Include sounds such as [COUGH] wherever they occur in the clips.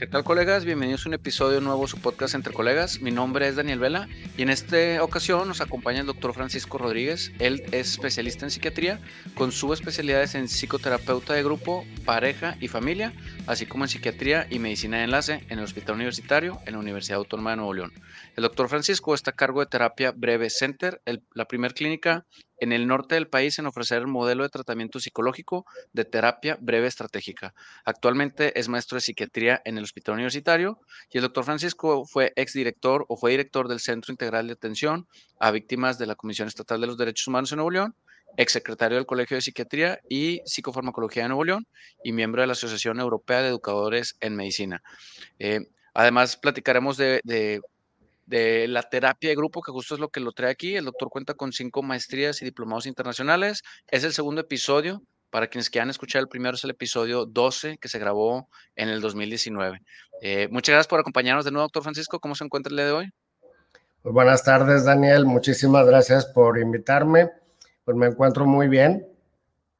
¿Qué tal colegas? Bienvenidos a un episodio nuevo de su podcast Entre Colegas. Mi nombre es Daniel Vela y en esta ocasión nos acompaña el doctor Francisco Rodríguez. Él es especialista en psiquiatría con subespecialidades en psicoterapeuta de grupo, pareja y familia, así como en psiquiatría y medicina de enlace en el Hospital Universitario en la Universidad Autónoma de Nuevo León. El doctor Francisco está a cargo de Terapia Breve Center, la primera clínica en el norte del país en ofrecer el modelo de tratamiento psicológico de terapia breve estratégica. Actualmente es maestro de psiquiatría en el Hospital Universitario y el doctor Francisco fue exdirector o fue director del Centro Integral de Atención a Víctimas de la Comisión Estatal de los Derechos Humanos en Nuevo León, exsecretario del Colegio de Psiquiatría y Psicofarmacología de Nuevo León y miembro de la Asociación Europea de Educadores en Medicina. Eh, además, platicaremos de de la terapia de grupo, que justo es lo que lo trae aquí. El doctor cuenta con cinco maestrías y diplomados internacionales. Es el segundo episodio. Para quienes quieran escuchar, el primero es el episodio 12 que se grabó en el 2019. Eh, muchas gracias por acompañarnos de nuevo, doctor Francisco. ¿Cómo se encuentra el día de hoy? Pues buenas tardes, Daniel. Muchísimas gracias por invitarme. Pues me encuentro muy bien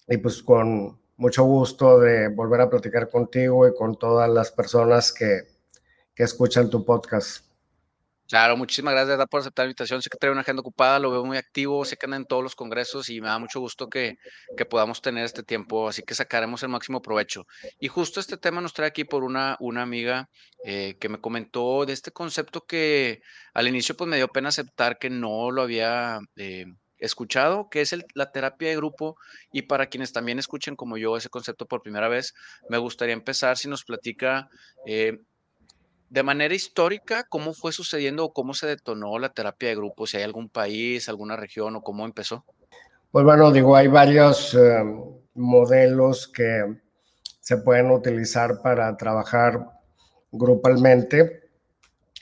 y pues con mucho gusto de volver a platicar contigo y con todas las personas que, que escuchan tu podcast. Claro, muchísimas gracias por aceptar la invitación. Sé que trae una agenda ocupada, lo veo muy activo, sé que anda en todos los congresos y me da mucho gusto que, que, podamos tener este tiempo, así que sacaremos el máximo provecho. Y justo este tema nos trae aquí por una, una amiga eh, que me comentó de este concepto que al inicio pues me dio pena aceptar que no lo había eh, escuchado, que es la terapia de grupo. Y para quienes también escuchen como yo ese concepto por primera vez, me gustaría empezar si nos platica eh, de manera histórica, ¿cómo fue sucediendo o cómo se detonó la terapia de grupo? Si hay algún país, alguna región o cómo empezó. Pues bueno, digo, hay varios eh, modelos que se pueden utilizar para trabajar grupalmente.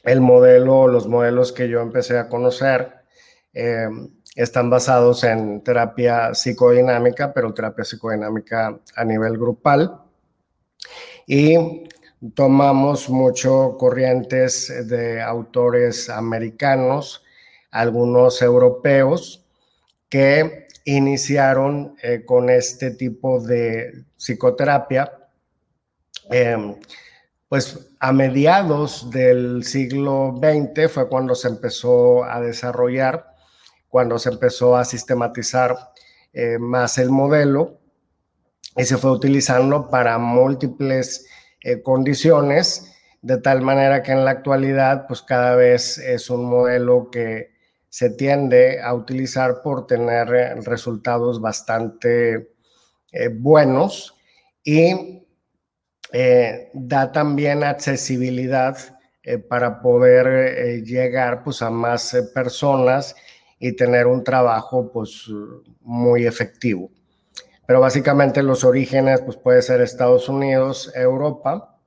El modelo, los modelos que yo empecé a conocer eh, están basados en terapia psicodinámica, pero terapia psicodinámica a nivel grupal. Y tomamos mucho corrientes de autores americanos, algunos europeos, que iniciaron eh, con este tipo de psicoterapia, em, pues a mediados del siglo XX fue cuando se empezó a desarrollar, cuando se empezó a sistematizar eh, más el modelo y se fue utilizando para múltiples eh, condiciones, de tal manera que en la actualidad, pues cada vez es un modelo que se tiende a utilizar por tener eh, resultados bastante eh, buenos y da también accesibilidad para poder llegar pues, a más personas y tener un trabajo pues, muy efectivo pero básicamente los orígenes pues puede ser Estados Unidos, Europa,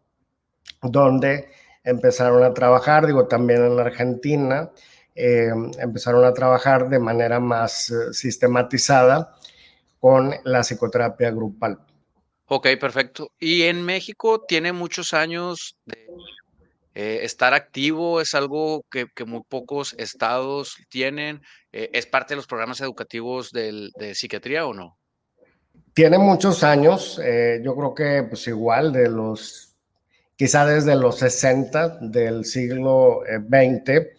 donde empezaron a trabajar, digo también en Argentina, eh, empezaron a trabajar de manera más eh, sistematizada con la psicoterapia grupal. Ok, perfecto. Y en México tiene muchos años de eh, estar activo, es algo que, muy pocos estados tienen. ¿Es parte de los programas educativos de psiquiatría o no? Tiene muchos años, eh, yo creo que pues igual de los, quizá desde los 60 del siglo XX eh,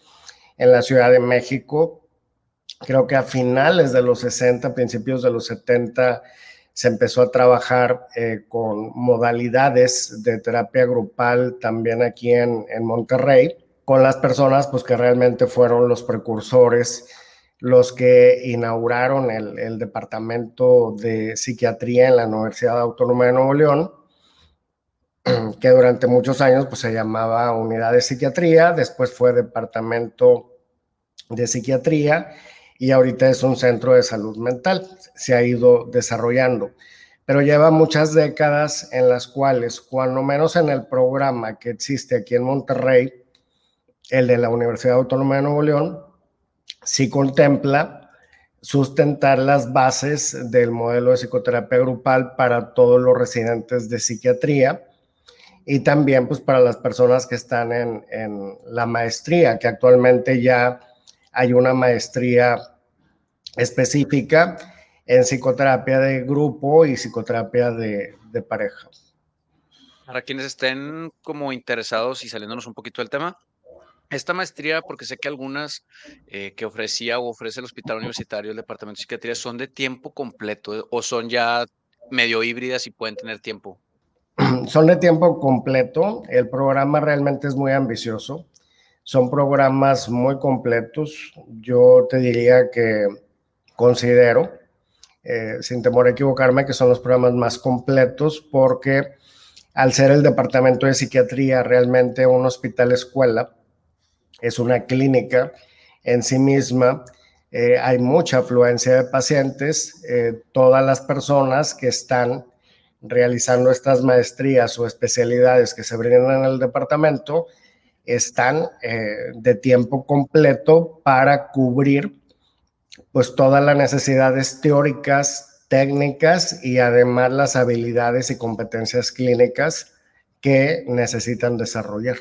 en la Ciudad de México, creo que a finales de los 60, principios de los 70, se empezó a trabajar eh, con modalidades de terapia grupal también aquí en, en Monterrey, con las personas pues que realmente fueron los precursores los que inauguraron el, Departamento de Psiquiatría en la Universidad Autónoma de Nuevo León, [CLEARS THROAT] que durante muchos años pues, se llamaba Unidad de Psiquiatría, después fue Departamento de Psiquiatría y ahorita es un centro de salud mental. Se ha ido desarrollando, pero lleva muchas décadas en las cuales, cuando menos en el programa que existe aquí en Monterrey, el de la Universidad Autónoma de Nuevo León, sí contempla sustentar las bases del modelo de psicoterapia grupal para todos los residentes de psiquiatría y también pues para las personas que están en, en la maestría, que actualmente ya hay una maestría específica en psicoterapia de grupo y psicoterapia de, de pareja. Para quienes estén como interesados y saliéndonos un poquito del tema, esta maestría, porque sé que algunas eh, que ofrecía o ofrece el Hospital Universitario, el Departamento de Psiquiatría, son de tiempo completo o son ya medio híbridas y pueden tener tiempo. [CLEARS THROAT] Son de tiempo completo. El programa realmente es muy ambicioso. Son programas muy completos. Yo te diría que considero, eh, sin temor a equivocarme, que son los programas más completos porque al ser el departamento de psiquiatría realmente un hospital escuela, es una clínica en sí misma, eh, hay mucha afluencia de pacientes, eh, todas las personas que están realizando estas maestrías o especialidades que se brindan en el departamento están eh, de tiempo completo para cubrir pues todas las necesidades teóricas, técnicas y además las habilidades y competencias clínicas que necesitan desarrollar.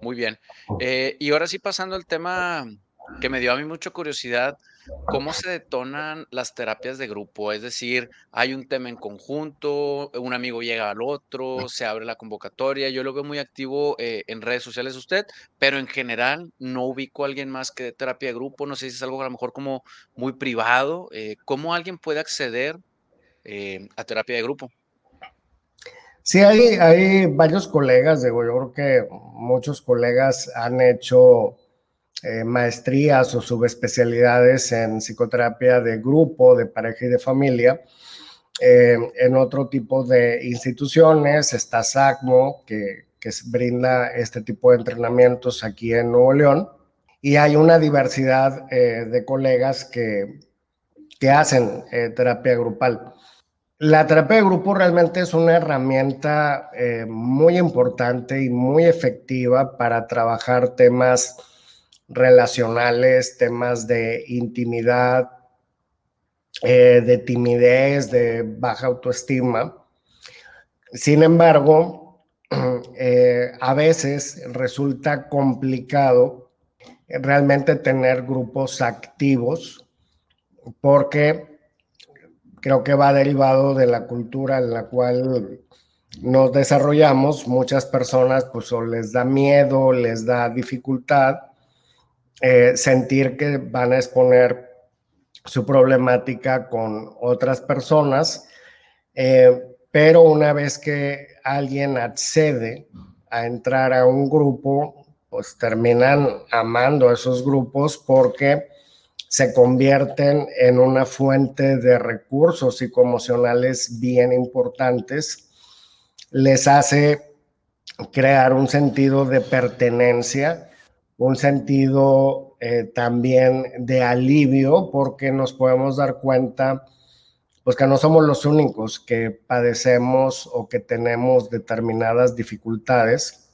Muy bien. Eh, y ahora sí pasando al tema que me dio a mí mucha curiosidad, ¿cómo se detonan las terapias de grupo? Es decir, hay un tema en conjunto, un amigo llega al otro, se abre la convocatoria, yo lo veo muy activo eh, en redes sociales usted, pero en general no ubico a alguien más que de terapia de grupo, no sé si es algo a lo mejor como muy privado, eh, ¿cómo alguien puede acceder a terapia de grupo? Sí, hay, hay varios colegas, digo, yo creo que muchos colegas han hecho eh, maestrías o subespecialidades en psicoterapia de grupo, de pareja y de familia. Eh, en otro tipo de instituciones está SACMO, que, que, brinda este tipo de entrenamientos aquí en Nuevo León. Y hay una diversidad eh, de colegas que, que hacen terapia grupal. La terapia de grupo realmente es una herramienta eh, muy importante y muy efectiva para trabajar temas relacionales, temas de intimidad, eh, de timidez, de baja autoestima. Sin embargo, [CLEARS THROAT] eh, a veces resulta complicado realmente tener grupos activos porque creo que va derivado de la cultura en la cual nos desarrollamos. Muchas personas pues o les da miedo, les da dificultad eh, sentir que van a exponer su problemática con otras personas, eh, pero una vez que alguien accede a entrar a un grupo, pues terminan amando a esos grupos porque se convierten en una fuente de recursos psicoemocionales bien importantes, les hace crear un sentido de pertenencia, un sentido eh, también de alivio, porque nos podemos dar cuenta pues que no somos los únicos que padecemos o que tenemos determinadas dificultades,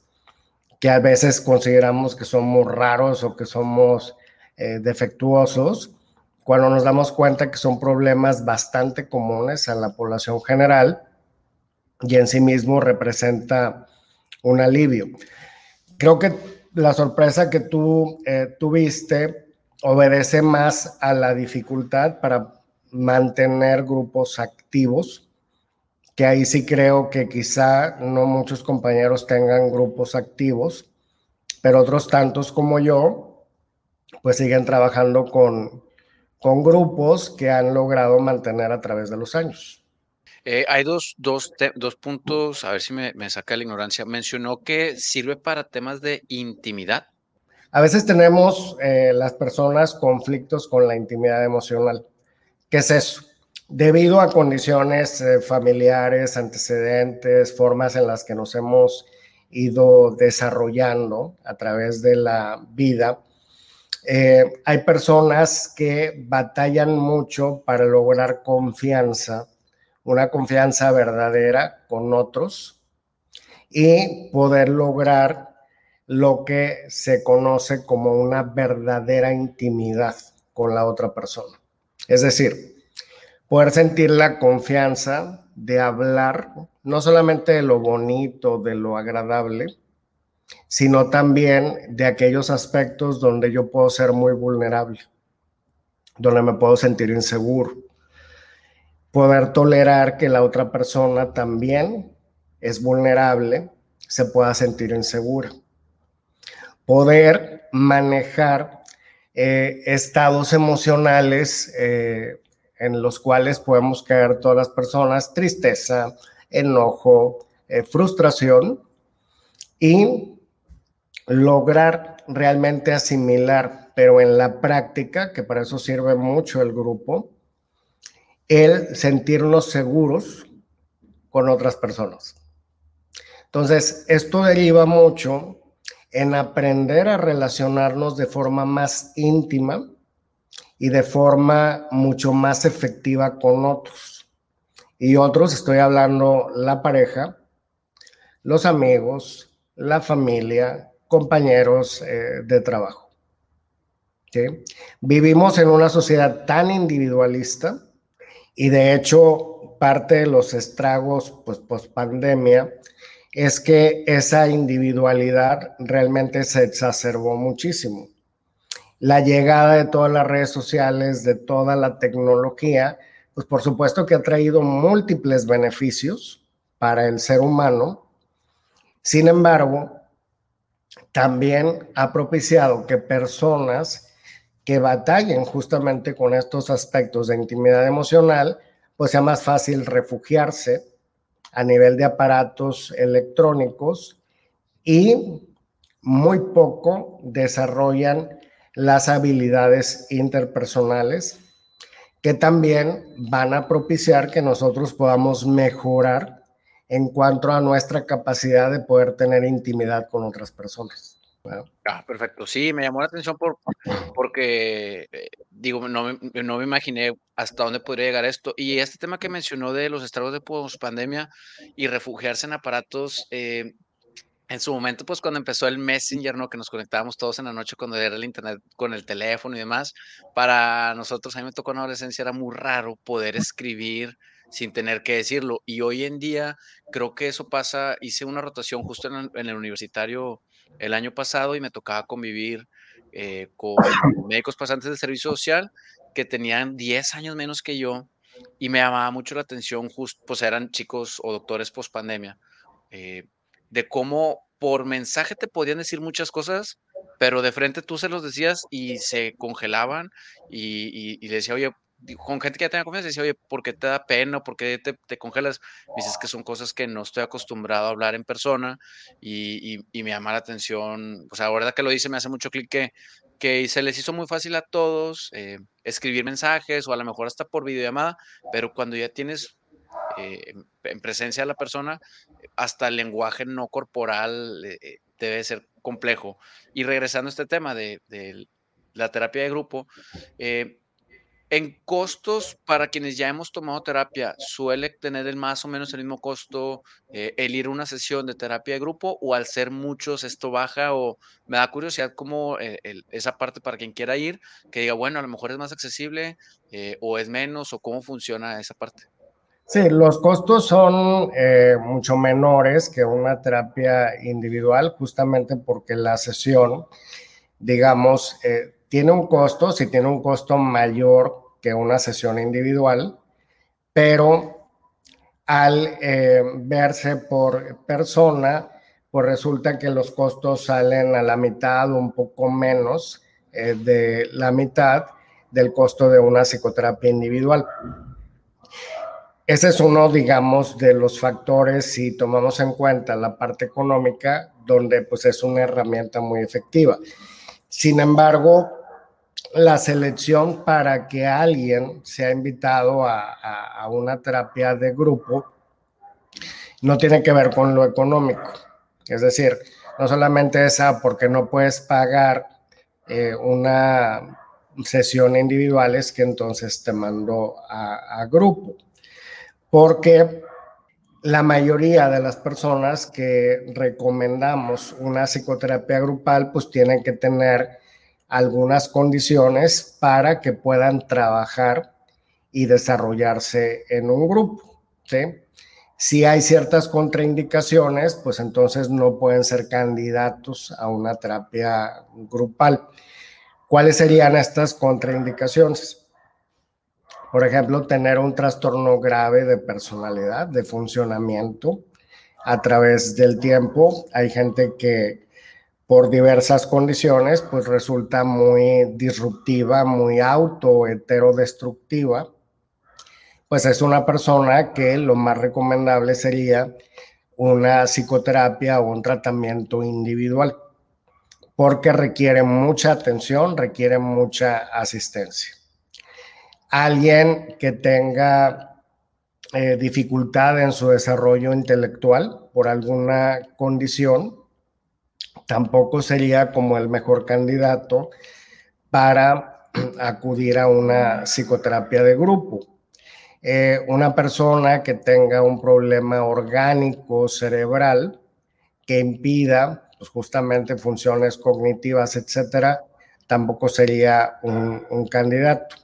que a veces consideramos que somos raros o que somos eh, defectuosos, cuando nos damos cuenta que son problemas bastante comunes a la población general y en sí mismo representa un alivio. Creo que la sorpresa que tú eh, tuviste obedece más a la dificultad para mantener grupos activos, que ahí sí creo que quizá no muchos compañeros tengan grupos activos, pero otros tantos como yo pues siguen trabajando con, con grupos que han logrado mantener a través de los años. Eh, hay dos, dos, dos, puntos, a ver si me, me, saca la ignorancia. Mencionó que sirve para temas de intimidad. A veces tenemos eh, las personas conflictos con la intimidad emocional. ¿Qué es eso? Debido a condiciones eh, familiares, antecedentes, formas en las que nos hemos ido desarrollando a través de la vida, eh, hay personas que batallan mucho para lograr confianza, una confianza verdadera con otros y poder lograr lo que se conoce como una verdadera intimidad con la otra persona. Es decir, poder sentir la confianza de hablar no solamente de lo bonito, de lo agradable, sino también de aquellos aspectos donde yo puedo ser muy vulnerable, donde me puedo sentir inseguro. Poder tolerar que la otra persona también es vulnerable, se pueda sentir insegura. Poder manejar eh, estados emocionales eh, en los cuales podemos caer todas las personas, tristeza, enojo, eh, frustración, y lograr realmente asimilar, pero en la práctica, que para eso sirve mucho el grupo, el sentirnos seguros con otras personas. Entonces, esto deriva mucho en aprender a relacionarnos de forma más íntima y de forma mucho más efectiva con otros. Y otros, estoy hablando la pareja, los amigos, la familia, compañeros eh, de trabajo. Vivimos en una sociedad tan individualista y de hecho parte de los estragos pues post pandemia es que esa individualidad realmente se exacerbó muchísimo. La llegada de todas las redes sociales, de toda la tecnología, pues por supuesto que ha traído múltiples beneficios para el ser humano. Sin embargo, también ha propiciado que personas que batallen justamente con estos aspectos de intimidad emocional, pues sea más fácil refugiarse a nivel de aparatos electrónicos y muy poco desarrollan las habilidades interpersonales que también van a propiciar que nosotros podamos mejorar en cuanto a nuestra capacidad de poder tener intimidad con otras personas. Ah, perfecto. Sí, me llamó la atención por, porque, eh, digo, no, no, me imaginé hasta dónde podría llegar esto. Y este tema que mencionó de los estragos de post-pandemia y refugiarse en aparatos, eh, en su momento, pues cuando empezó el Messenger, ¿no? Que nos conectábamos todos en la noche cuando era el internet con el teléfono y demás, para nosotros, a mí me tocó en adolescencia, era muy raro poder escribir sin tener que decirlo. Y hoy en día creo que eso pasa, hice una rotación justo en el, universitario el año pasado y me tocaba convivir eh, con médicos pasantes del servicio social que tenían 10 años menos que yo y me llamaba mucho la atención, justo, pues eran chicos o doctores post pandemia, eh, de cómo por mensaje te podían decir muchas cosas, pero de frente tú se los decías y se congelaban y, y, y le decía, oye, con gente que ya tenga confianza, decía, oye, ¿por qué te da pena? ¿Por qué te, te congelas? Me dices que son cosas que no estoy acostumbrado a hablar en persona y, y, y me llama la atención. O sea, ahora que lo dice, me hace mucho clic que, que se les hizo muy fácil a todos eh, escribir mensajes o a lo mejor hasta por videollamada, pero cuando ya tienes eh, en presencia de la persona, hasta el lenguaje no corporal eh, debe ser complejo. Y regresando a este tema de, de la terapia de grupo, eh, en costos, para quienes ya hemos tomado terapia, ¿suele tener el más o menos el mismo costo eh, el ir a una sesión de terapia de grupo o al ser muchos esto baja? O me da curiosidad cómo eh, esa parte para quien quiera ir, que diga, bueno, a lo mejor es más accesible eh, o es menos o cómo funciona esa parte. Sí, los costos son mucho menores que una terapia individual, justamente porque la sesión, digamos, tiene un costo, si tiene un costo mayor que una sesión individual, pero al eh, verse por persona, pues resulta que los costos salen a la mitad o un poco menos eh, de la mitad del costo de una psicoterapia individual. Ese es uno, digamos, de los factores, si tomamos en cuenta la parte económica, donde pues es una herramienta muy efectiva. Sin embargo, la selección para que alguien sea invitado a, una terapia de grupo no tiene que ver con lo económico. Es decir, no solamente esa porque no puedes pagar eh, una sesión individual, es que entonces te mando a, a grupo. Porque la mayoría de las personas que recomendamos una psicoterapia grupal, pues tienen que tener algunas condiciones para que puedan trabajar y desarrollarse en un grupo. Si hay ciertas contraindicaciones, pues entonces no pueden ser candidatos a una terapia grupal. ¿Cuáles serían estas contraindicaciones? Por ejemplo, tener un trastorno grave de personalidad, de funcionamiento, a través del tiempo. Hay gente que por diversas condiciones, pues resulta muy disruptiva, muy auto heterodestructiva. Pues es una persona que lo más recomendable sería una psicoterapia o un tratamiento individual, porque requiere mucha atención, requiere mucha asistencia. Alguien que tenga eh, dificultad en su desarrollo intelectual por alguna condición, tampoco sería como el mejor candidato para [CLEARS THROAT] acudir a una psicoterapia de grupo eh, una persona que tenga un problema orgánico cerebral que impida pues, justamente funciones cognitivas, etcétera, tampoco sería un, candidato.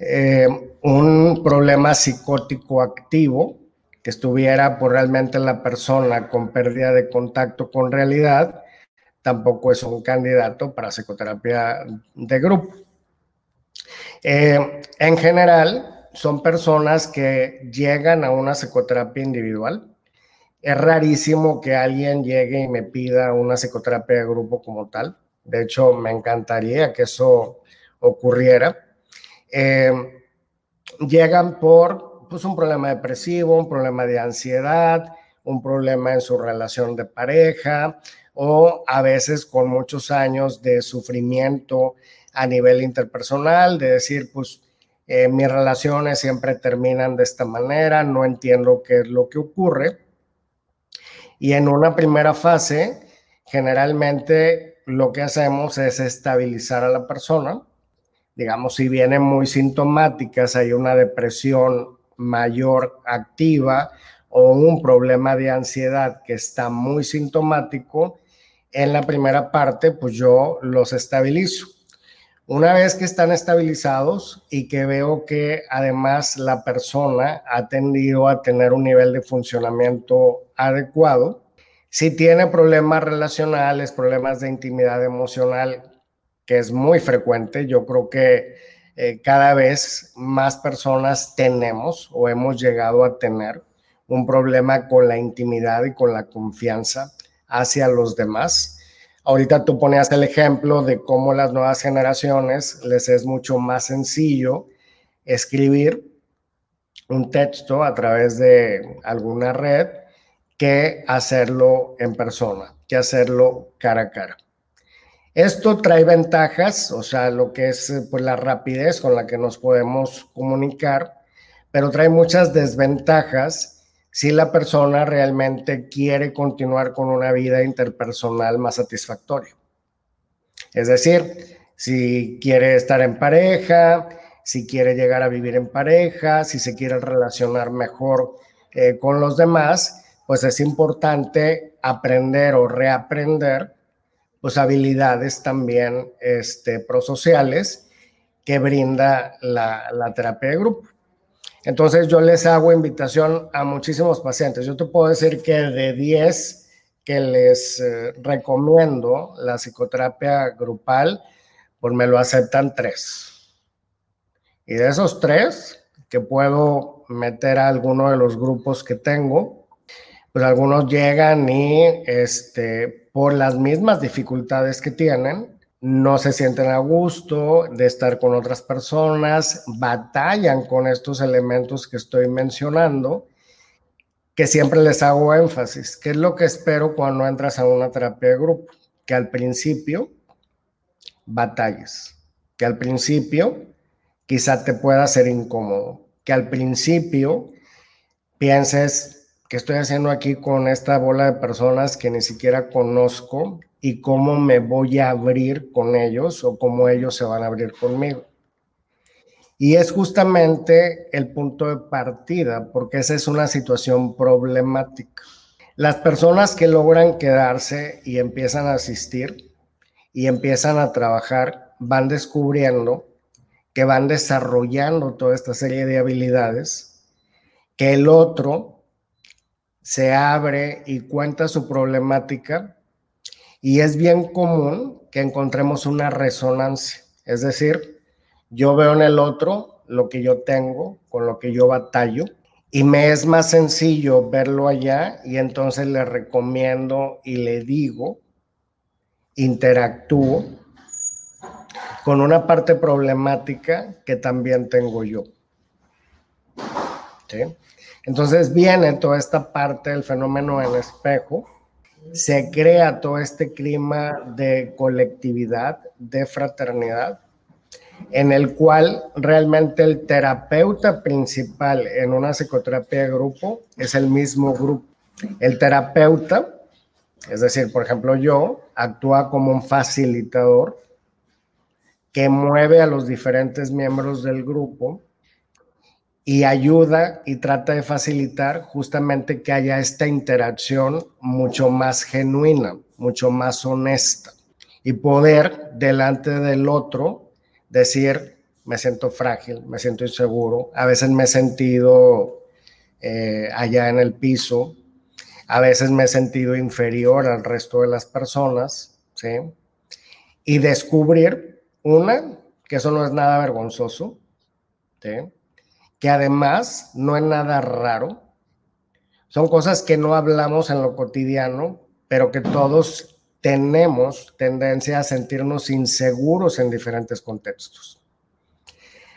Eh, un problema psicótico activo que estuviera por realmente la persona con pérdida de contacto con realidad, tampoco es un candidato para psicoterapia de grupo. Eh, en general, son personas que llegan a una psicoterapia individual. Es rarísimo que alguien llegue y me pida una psicoterapia de grupo como tal. De hecho, me encantaría que eso ocurriera. Eh, llegan por pues, un problema depresivo, un problema de ansiedad, un problema en su relación de pareja o a veces con muchos años de sufrimiento a nivel interpersonal, de decir, pues eh, mis relaciones siempre terminan de esta manera, no entiendo qué es lo que ocurre. Y en una primera fase, generalmente lo que hacemos es estabilizar a la persona. Digamos, si vienen muy sintomáticas, hay una depresión mayor activa o un problema de ansiedad que está muy sintomático, en la primera parte, pues yo los estabilizo. Una vez que están estabilizados y que veo que además la persona ha tendido a tener un nivel de funcionamiento adecuado, si tiene problemas relacionales, problemas de intimidad emocional, que es muy frecuente, yo creo que eh, cada vez más personas tenemos o hemos llegado a tener un problema con la intimidad y con la confianza hacia los demás Ahorita tú ponías el ejemplo de cómo las nuevas generaciones les es mucho más sencillo escribir un texto a través de alguna red que hacerlo en persona, que hacerlo cara a cara. Esto trae ventajas, o sea, lo que es pues, la rapidez con la que nos podemos comunicar, pero trae muchas desventajas si la persona realmente quiere continuar con una vida interpersonal más satisfactoria. Es decir, si quiere estar en pareja, si quiere llegar a vivir en pareja, si se quiere relacionar mejor eh, con los demás, pues es importante aprender o reaprender pues habilidades también este, prosociales que brinda la, la terapia de grupo. Entonces yo les hago invitación a muchísimos pacientes. Yo te puedo decir que de 10 que les eh, recomiendo la psicoterapia grupal, pues me lo aceptan tres. Y de esos tres, que puedo meter a alguno de los grupos que tengo, pues algunos llegan y este, por las mismas dificultades que tienen, no se sienten a gusto de estar con otras personas, batallan con estos elementos que estoy mencionando, que siempre les hago énfasis. ¿Qué es lo que espero cuando entras a una terapia de grupo? Que al principio batalles, que al principio quizá te pueda ser incómodo, que al principio pienses que estoy haciendo aquí con esta bola de personas que ni siquiera conozco, y cómo me voy a abrir con ellos o cómo ellos se van a abrir conmigo. Y es justamente el punto de partida, porque esa es una situación problemática. Las personas que logran quedarse y empiezan a asistir y empiezan a trabajar van descubriendo que van desarrollando toda esta serie de habilidades, que el otro se abre y cuenta su problemática y es bien común que encontremos una resonancia, es decir, yo veo en el otro lo que yo tengo, con lo que yo batallo, y me es más sencillo verlo allá y entonces le recomiendo y le digo, interactúo con una parte problemática que también tengo yo. Entonces viene toda esta parte del fenómeno en espejo, se crea todo este clima de colectividad, de fraternidad, en el cual realmente el terapeuta principal en una psicoterapia de grupo es el mismo grupo. El terapeuta, es decir, por ejemplo, yo, actúa como un facilitador que mueve a los diferentes miembros del grupo y ayuda y trata de facilitar justamente que haya esta interacción mucho más genuina, mucho más honesta y poder delante del otro decir, me siento frágil, me siento inseguro, a veces me he sentido eh, allá en el piso, a veces me he sentido inferior al resto de las personas, ¿sí? Y descubrir, una, que eso no es nada vergonzoso, ¿sí? Que además no es nada raro, son cosas que no hablamos en lo cotidiano, pero que todos tenemos tendencia a sentirnos inseguros en diferentes contextos,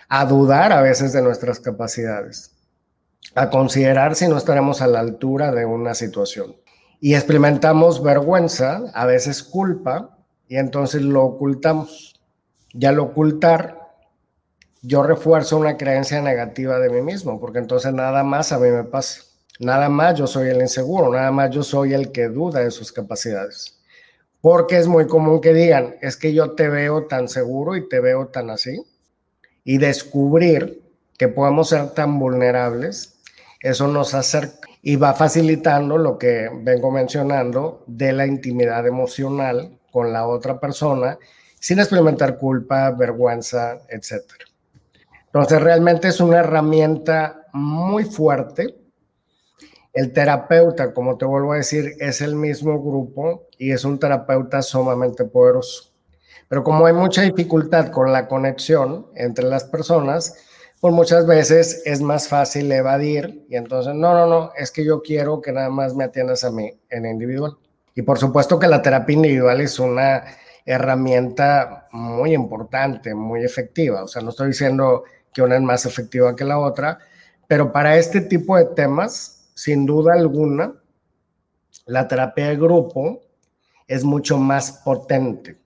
a dudar a veces de nuestras capacidades, a considerar si no estaremos a la altura de una situación. Y experimentamos vergüenza, a veces culpa, y entonces lo ocultamos. Y al ocultar, yo refuerzo una creencia negativa de mí mismo, porque entonces nada más a mí me pasa. Nada más yo soy el inseguro, nada más yo soy el que duda de sus capacidades porque es muy común que digan, es que yo te veo tan seguro y te veo tan así, y descubrir que podemos ser tan vulnerables, eso nos acerca y va facilitando lo que vengo mencionando de la intimidad emocional con la otra persona, sin experimentar culpa, vergüenza, etc. Entonces, realmente es una herramienta muy fuerte el terapeuta, como te vuelvo a decir, es el mismo grupo y es un terapeuta sumamente poderoso. Pero como hay mucha dificultad con la conexión entre las personas, pues muchas veces es más fácil evadir y entonces, no, no, no, es que yo quiero que nada más me atiendas a mí en individual. Y por supuesto que la terapia individual es una herramienta muy importante, muy efectiva. O sea, no estoy diciendo que una es más efectiva que la otra, pero para este tipo de temas sin duda alguna, la terapia de grupo es mucho más potente.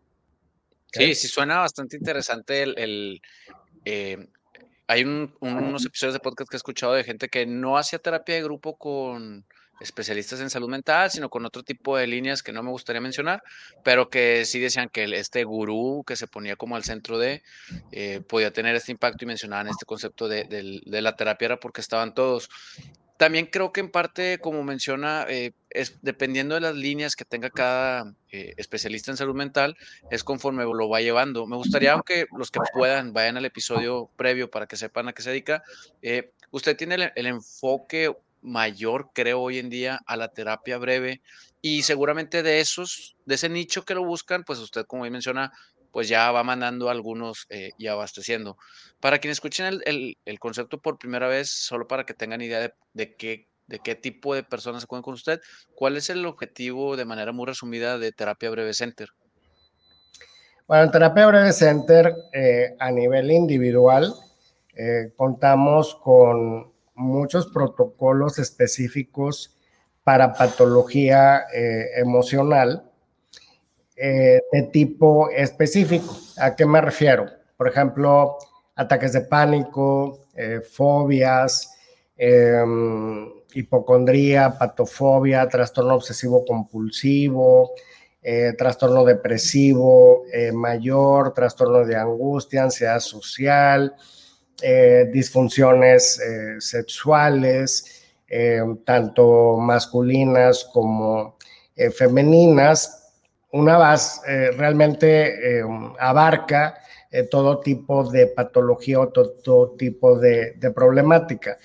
Sí, sí suena bastante interesante el... Eh, hay unos episodios de podcast que he escuchado de gente que no hacía terapia de grupo con especialistas en salud mental, sino con otro tipo de líneas que no me gustaría mencionar, pero que sí decían que este gurú que se ponía como al centro de, eh, podía tener este impacto y mencionaban este concepto de, de, la terapia era porque estaban todos. También creo que en parte, como menciona, eh, es, dependiendo de las líneas que tenga cada eh, especialista en salud mental, es conforme lo va llevando. Me gustaría, aunque los que puedan vayan al episodio previo para que sepan a qué se dedica, eh, usted tiene el, enfoque mayor, creo, hoy en día a la terapia breve y seguramente de esos, de ese nicho que lo buscan, pues usted, como hoy menciona, pues ya va mandando algunos y abasteciendo. Para quienes escuchen el, concepto por primera vez, solo para que tengan idea de, qué, de qué tipo de personas cuentan con usted, ¿cuál es el objetivo de manera muy resumida de Terapia Breve Center? Bueno, en Terapia Breve Center, eh, a nivel individual, eh, contamos con muchos protocolos específicos para patología eh, emocional de tipo específico. ¿A qué me refiero? Por ejemplo, ataques de pánico, eh, fobias, em, hipocondría, patofobia, trastorno obsesivo compulsivo, eh, trastorno depresivo eh, mayor, trastorno de angustia, ansiedad social, disfunciones sexuales, tanto masculinas como femeninas. Una base realmente abarca eh, todo tipo de patología o todo, tipo de, problemática.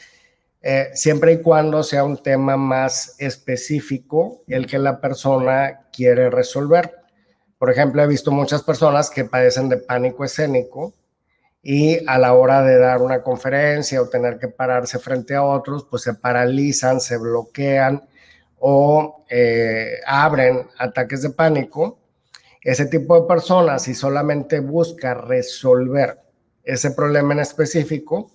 Eh, siempre y cuando sea un tema más específico el que la persona quiere resolver. Por ejemplo, he visto muchas personas que padecen de pánico escénico y a la hora de dar una conferencia o tener que pararse frente a otros, pues se paralizan, se bloquean o eh, abren ataques de pánico. Ese tipo de personas, si solamente busca resolver ese problema en específico,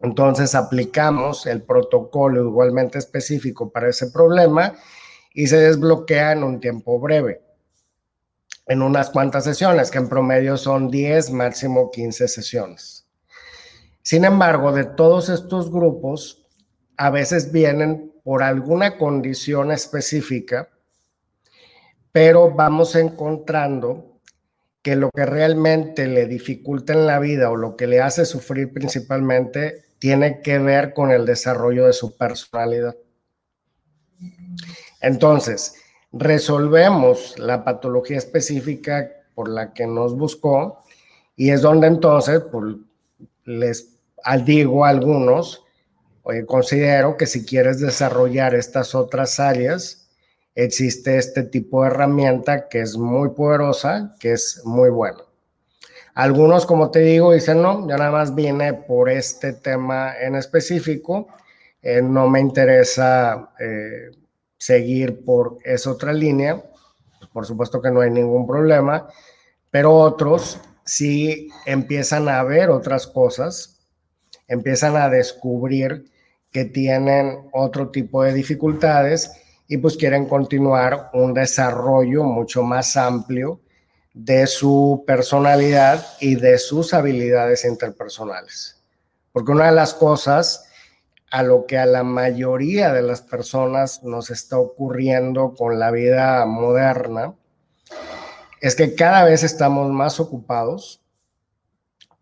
entonces aplicamos el protocolo igualmente específico para ese problema y se desbloquea en un tiempo breve en unas cuantas sesiones, que en promedio son 10, máximo 15 sesiones. Sin embargo, de todos estos grupos, a veces vienen por alguna condición específica, pero vamos encontrando que lo que realmente le dificulta en la vida o lo que le hace sufrir principalmente tiene que ver con el desarrollo de su personalidad. Entonces, resolvemos la patología específica por la que nos buscó y es donde entonces pues, les digo a algunos, oye, considero que si quieres desarrollar estas otras áreas, existe este tipo de herramienta que es muy poderosa, que es muy buena. Algunos, como te digo, dicen, no, yo nada más vine por este tema en específico, eh, no me interesa eh, seguir por esa otra línea, pues, por supuesto que no hay ningún problema, pero otros sí empiezan a ver otras cosas, empiezan a descubrir que tienen otro tipo de dificultades y pues quieren continuar un desarrollo mucho más amplio de su personalidad y de sus habilidades interpersonales. Porque una de las cosas a lo que a la mayoría de las personas nos está ocurriendo con la vida moderna, es que cada vez estamos más ocupados,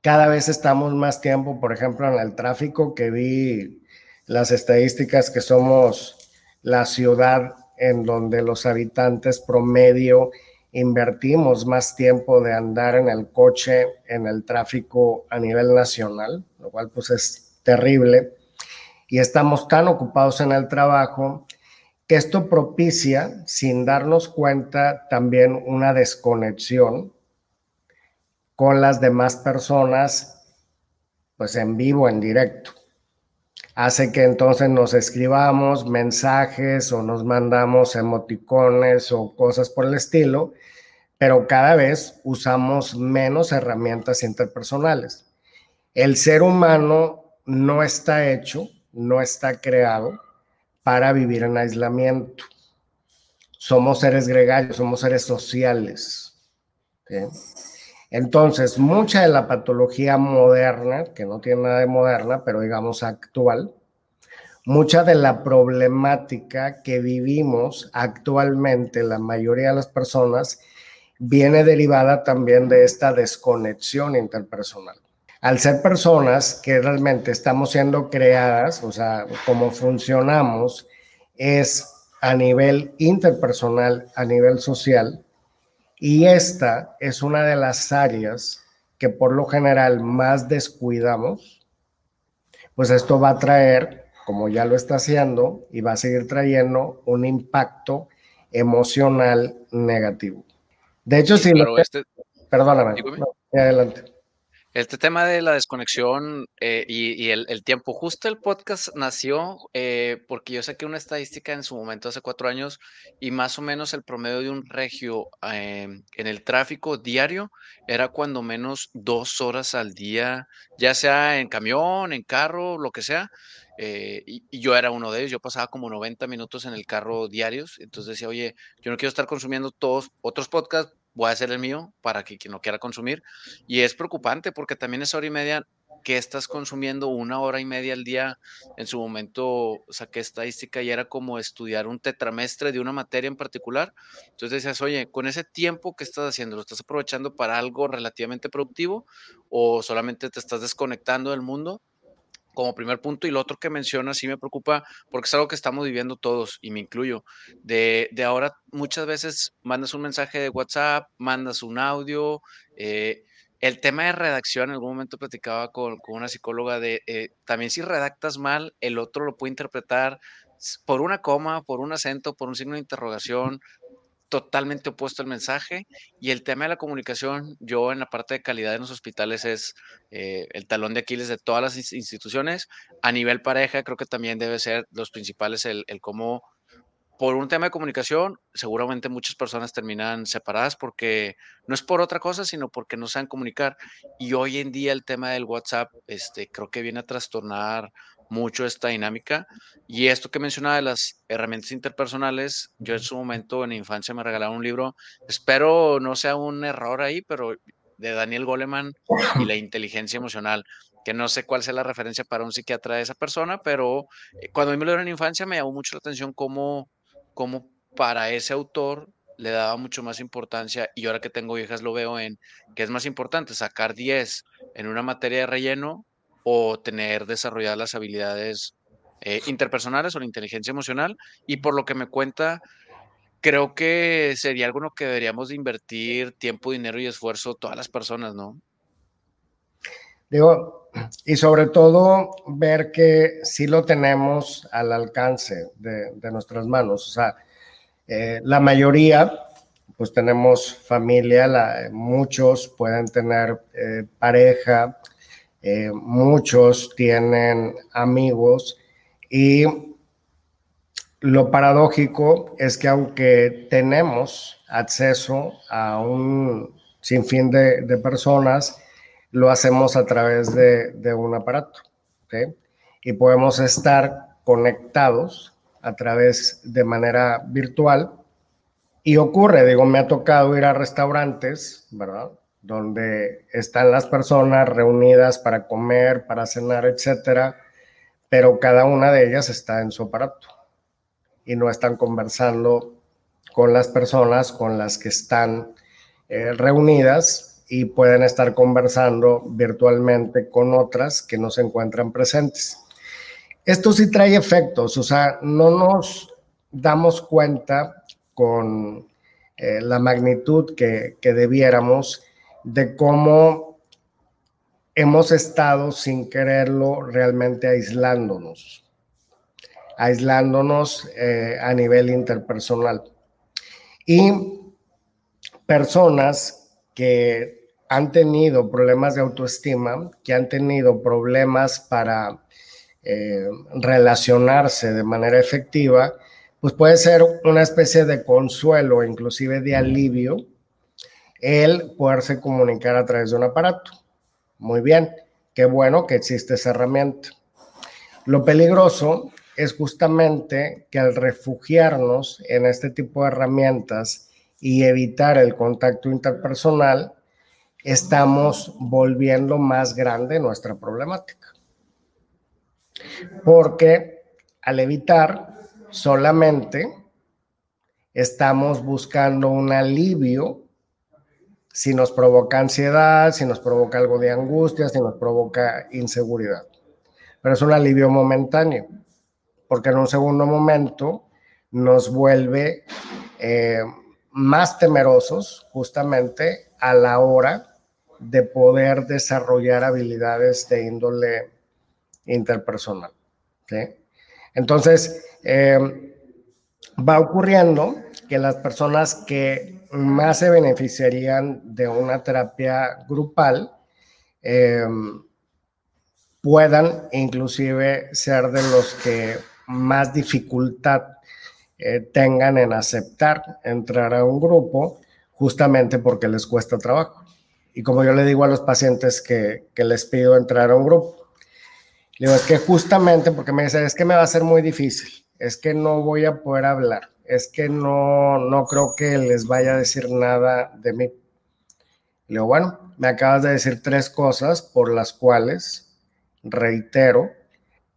cada vez estamos más tiempo, por ejemplo, en el tráfico, que vi las estadísticas que somos la ciudad en donde los habitantes promedio invertimos más tiempo de andar en el coche, en el tráfico a nivel nacional, lo cual pues es terrible y estamos tan ocupados en el trabajo que esto propicia, sin darnos cuenta, también una desconexión con las demás personas, pues en vivo, en directo. Hace que entonces nos escribamos mensajes o nos mandamos emoticones o cosas por el estilo, pero cada vez usamos menos herramientas interpersonales. El ser humano no está hecho no está creado para vivir en aislamiento. Somos seres gregarios, somos seres sociales. Entonces, mucha de la patología moderna, que no tiene nada de moderna, pero digamos actual, mucha de la problemática que vivimos actualmente, la mayoría de las personas, viene derivada también de esta desconexión interpersonal al ser personas que realmente estamos siendo creadas, o sea, como funcionamos, es a nivel interpersonal, a nivel social, y esta es una de las áreas que por lo general más descuidamos, pues esto va a traer, como ya lo está haciendo, y va a seguir trayendo un impacto emocional negativo. De hecho, si lo... Este... Perdóname, adelante. Este tema de la desconexión eh, y, el, tiempo, justo el podcast nació eh, porque yo saqué una estadística en su momento hace cuatro años y más o menos el promedio de un regio em, en el tráfico diario era cuando menos dos horas al día, ya sea en camión, en carro, lo que sea. Eh, y, yo era uno de ellos, yo pasaba como 90 minutos en el carro diarios, entonces decía, oye, yo no quiero estar consumiendo todos otros podcasts voy a hacer el mío para que quien no quiera consumir. Y es preocupante porque también esa hora y media que estás consumiendo una hora y media al día. En su momento saqué estadística y era como estudiar un tetramestre de una materia en particular. Entonces decías, oye, con ese tiempo que estás haciendo, ¿lo estás aprovechando para algo relativamente productivo o solamente te estás desconectando del mundo? Como primer punto. Y lo otro que menciona sí me preocupa porque es algo que estamos viviendo todos y me incluyo. De, de ahora muchas veces mandas un mensaje de WhatsApp, mandas un audio. Eh, el tema de redacción, en algún momento platicaba con, con una psicóloga de eh, también si redactas mal, el otro lo puede interpretar por una coma, por un acento, por un signo de interrogación. Totalmente opuesto al mensaje. Y el tema de la comunicación, yo en la parte de calidad en los hospitales es eh, el talón de Aquiles de todas las instituciones. A nivel pareja, creo que también debe ser los principales el, el cómo por un tema de comunicación, seguramente muchas personas terminan separadas porque no es por otra cosa, sino porque no saben comunicar. Y hoy en día el tema del WhatsApp, este, creo que viene a trastornar mucho esta dinámica. Y esto que mencionaba de las herramientas interpersonales, yo en su momento en infancia me regalaron un libro, espero no sea un error ahí, pero de Daniel Goleman y la inteligencia emocional que no sé cuál sea la referencia para un psiquiatra de esa persona, pero eh, cuando a mí me lo dieron en infancia me llamó mucho la atención cómo como para ese autor le daba mucho más importancia y ahora que tengo hijas lo veo en que es más importante sacar 10 en una materia de relleno o tener desarrolladas las habilidades eh, interpersonales o la inteligencia emocional y por lo que me cuenta creo que sería algo en lo que deberíamos de invertir tiempo, dinero y esfuerzo todas las personas, ¿no? Digo, y sobre todo ver que sí lo tenemos al alcance de, nuestras manos. O sea, eh, la mayoría, pues tenemos familia, muchos pueden tener eh, pareja, eh, muchos tienen amigos y lo paradójico es que aunque tenemos acceso a un sinfín de, de personas, lo hacemos a través de, un aparato. Y podemos estar conectados a través de manera virtual. Y ocurre, digo, me ha tocado ir a restaurantes, ¿verdad? Donde están las personas reunidas para comer, para cenar, etcétera, pero cada una de ellas está en su aparato y no están conversando con las personas con las que están eh, reunidas y pueden estar conversando virtualmente con otras que no se encuentran presentes. Esto sí trae efectos, o sea, no nos damos cuenta con eh, la magnitud que, que debiéramos de cómo hemos estado sin quererlo realmente aislándonos, aislándonos eh, a nivel interpersonal. Y personas que han tenido problemas de autoestima, que han tenido problemas para eh, relacionarse de manera efectiva, pues puede ser una especie de consuelo, inclusive de alivio, el poderse comunicar a través de un aparato. Muy bien, qué bueno que existe esa herramienta. Lo peligroso es justamente que al refugiarnos en este tipo de herramientas, y evitar el contacto interpersonal, estamos volviendo más grande nuestra problemática. Porque al evitar solamente estamos buscando un alivio si nos provoca ansiedad, si nos provoca algo de angustia, si nos provoca inseguridad. Pero es un alivio momentáneo, porque en un segundo momento nos vuelve eh, más temerosos justamente a la hora de poder desarrollar habilidades de índole interpersonal. Entonces, em, va ocurriendo que las personas que más se beneficiarían de una terapia grupal em, puedan inclusive ser de los que más dificultad eh, tengan en aceptar entrar a un grupo justamente porque les cuesta trabajo. Y como yo le digo a los pacientes que, que les pido entrar a un grupo, digo, es que justamente porque me dicen, es que me va a ser muy difícil, es que no voy a poder hablar, es que no, no creo que les vaya a decir nada de mí. Le digo, bueno, me acabas de decir tres cosas por las cuales reitero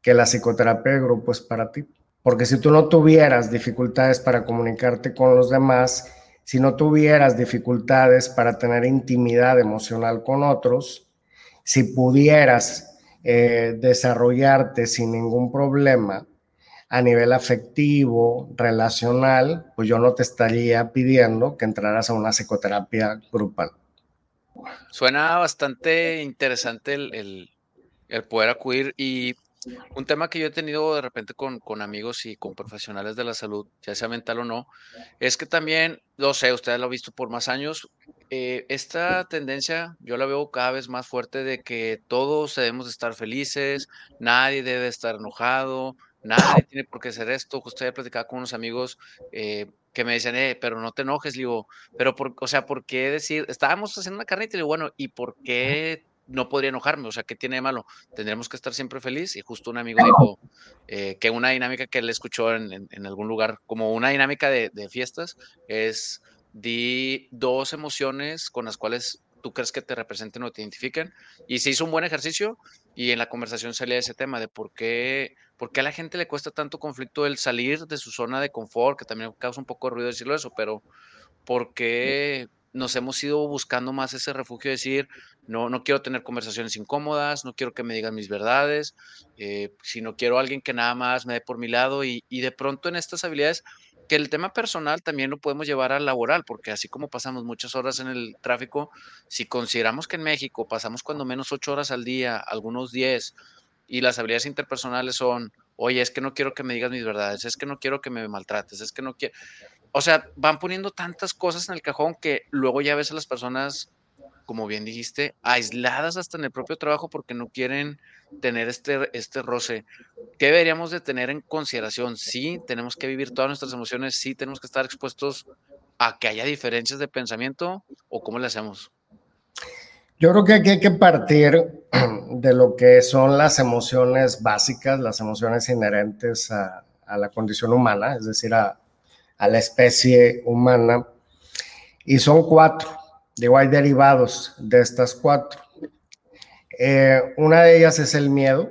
que la psicoterapia de grupo es para ti. Porque si tú no tuvieras dificultades para comunicarte con los demás, si no tuvieras dificultades para tener intimidad emocional con otros, si pudieras eh, desarrollarte sin ningún problema a nivel afectivo, relacional, pues yo no te estaría pidiendo que entraras a una psicoterapia grupal. Suena bastante interesante el, el poder acudir y Un tema que yo he tenido de repente con, con, amigos y con profesionales de la salud, ya sea mental o no, es que también, lo sé, usted lo ha visto por más años, eh, esta tendencia yo la veo cada vez más fuerte de que todos debemos estar felices, nadie debe estar enojado, nadie [LAUGHS] tiene por qué hacer esto. Justo he platicado con unos amigos eh, que me decían, eh, pero no te enojes, digo, pero, por, o sea, ¿por qué decir? Estábamos haciendo una carnita y digo, bueno, ¿y por qué no podría enojarme, o sea, ¿qué tiene de malo? Tendremos que estar siempre feliz. Y justo un amigo dijo eh, que una dinámica que él escuchó en, en, algún lugar, como una dinámica de, de, fiestas, es di dos emociones con las cuales tú crees que te representen o te identifiquen. Y se hizo un buen ejercicio y en la conversación salía ese tema de por qué, por qué a la gente le cuesta tanto conflicto el salir de su zona de confort, que también causa un poco de ruido decirlo eso, pero por qué nos hemos ido buscando más ese refugio de decir, no, no quiero tener conversaciones incómodas, no quiero que me digan mis verdades, eh, sino quiero alguien que nada más me dé por mi lado y, y de pronto en estas habilidades que el tema personal también lo podemos llevar al laboral, porque así como pasamos muchas horas en el tráfico, si consideramos que en México pasamos cuando menos ocho horas al día, algunos diez, y las habilidades interpersonales son, oye, es que no quiero que me digas mis verdades, es que no quiero que me maltrates, es que no quiero, o sea, van poniendo tantas cosas en el cajón que luego ya ves a las personas como bien dijiste, aisladas hasta en el propio trabajo porque no quieren tener este, este roce. ¿Qué deberíamos de tener en consideración? Sí, tenemos que vivir todas nuestras emociones, sí, tenemos que estar expuestos a que haya diferencias de pensamiento o cómo le hacemos. Yo creo que aquí hay que partir [CLEARS THROAT] de lo que son las emociones básicas, las emociones inherentes a, a la condición humana, es decir, a, a la especie humana, y son cuatro. Digo, hay derivados de estas cuatro. Eh, una de ellas es el miedo,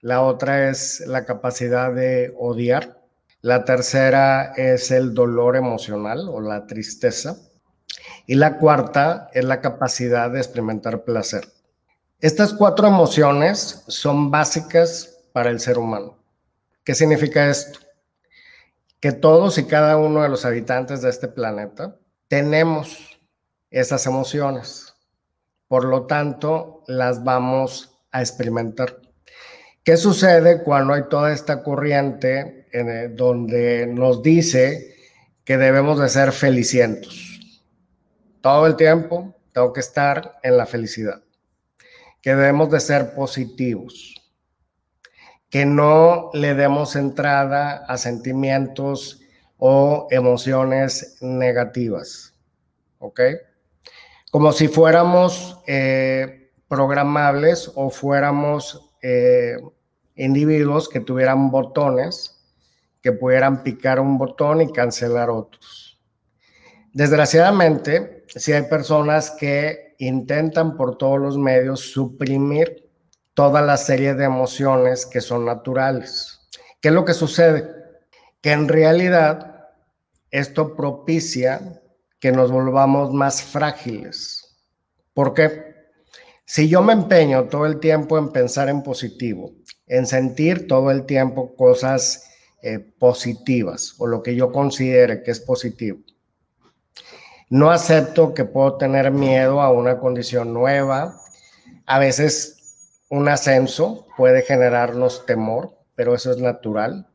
la otra es la capacidad de odiar, la tercera es el dolor emocional o la tristeza y la cuarta es la capacidad de experimentar placer. Estas cuatro emociones son básicas para el ser humano. ¿Qué significa esto? Que todos y cada uno de los habitantes de este planeta tenemos esas emociones. Por lo tanto, las vamos a experimentar. ¿Qué sucede cuando hay toda esta corriente en donde nos dice que debemos de ser felicientos? Todo el tiempo tengo que estar en la felicidad, que debemos de ser positivos, que no le demos entrada a sentimientos o emociones negativas. ¿Ok? como si fuéramos eh, programables o fuéramos eh, individuos que tuvieran botones, que pudieran picar un botón y cancelar otros. Desgraciadamente, si hay personas que intentan por todos los medios suprimir toda la serie de emociones que son naturales. ¿Qué es lo que sucede? Que en realidad esto propicia que nos volvamos más frágiles. ¿Por qué? Si yo me empeño todo el tiempo en pensar en positivo, en sentir todo el tiempo cosas eh, positivas o lo que yo considere que es positivo, no acepto que puedo tener miedo a una condición nueva. A veces un ascenso puede generarnos temor, pero eso es natural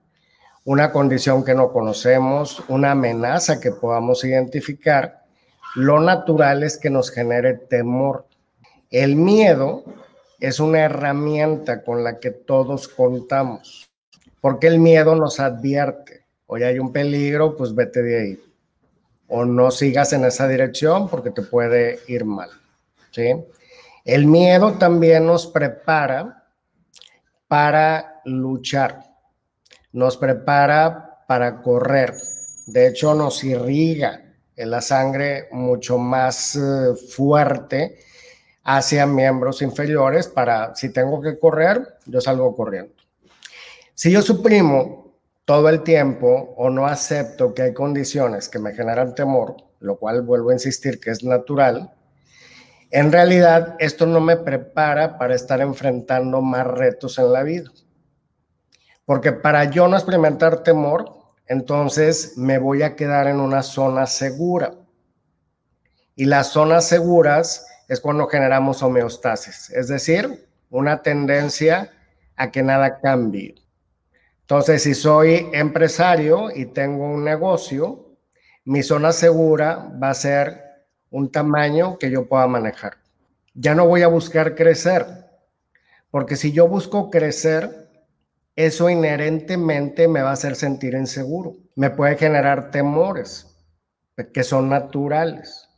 una condición que no conocemos, una amenaza que podamos identificar, lo natural es que nos genere temor. El miedo es una herramienta con la que todos contamos, porque el miedo nos advierte, hoy hay un peligro, pues vete de ahí, o no sigas en esa dirección porque te puede ir mal. ¿sí? El miedo también nos prepara para luchar nos prepara para correr. De hecho, nos irriga en la sangre mucho más eh, fuerte hacia miembros inferiores para, si tengo que correr, yo salgo corriendo. Si yo suprimo todo el tiempo o no acepto que hay condiciones que me generan temor, lo cual vuelvo a insistir que es natural, en realidad esto no me prepara para estar enfrentando más retos en la vida. Porque para yo no experimentar temor, entonces me voy a quedar en una zona segura. Y las zonas seguras es cuando generamos homeostasis, es decir, una tendencia a que nada cambie. Entonces, si soy empresario y tengo un negocio, mi zona segura va a ser un tamaño que yo pueda manejar. Ya no voy a buscar crecer, porque si yo busco crecer, eso inherentemente me va a hacer sentir inseguro. Me puede generar temores que son naturales.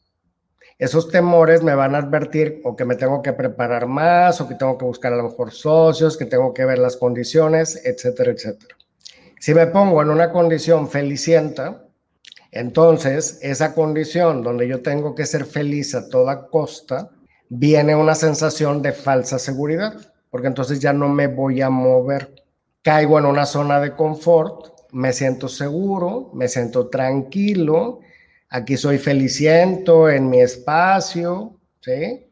Esos temores me van a advertir o que me tengo que preparar más o que tengo que buscar a lo mejor socios, que tengo que ver las condiciones, etcétera, etcétera. Si me pongo en una condición felicienta, entonces esa condición donde yo tengo que ser feliz a toda costa, viene una sensación de falsa seguridad, porque entonces ya no me voy a mover. Caigo en una zona de confort, me siento seguro, me siento tranquilo, aquí soy feliciento en mi espacio, ¿sí?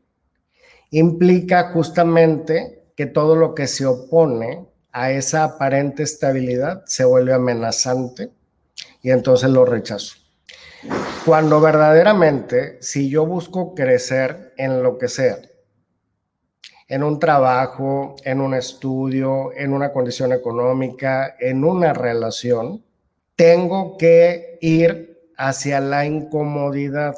Implica justamente que todo lo que se opone a esa aparente estabilidad se vuelve amenazante y entonces lo rechazo. Cuando verdaderamente, si yo busco crecer en lo que sea, en un trabajo, en un estudio, en una condición económica, en una relación, tengo que ir hacia la incomodidad.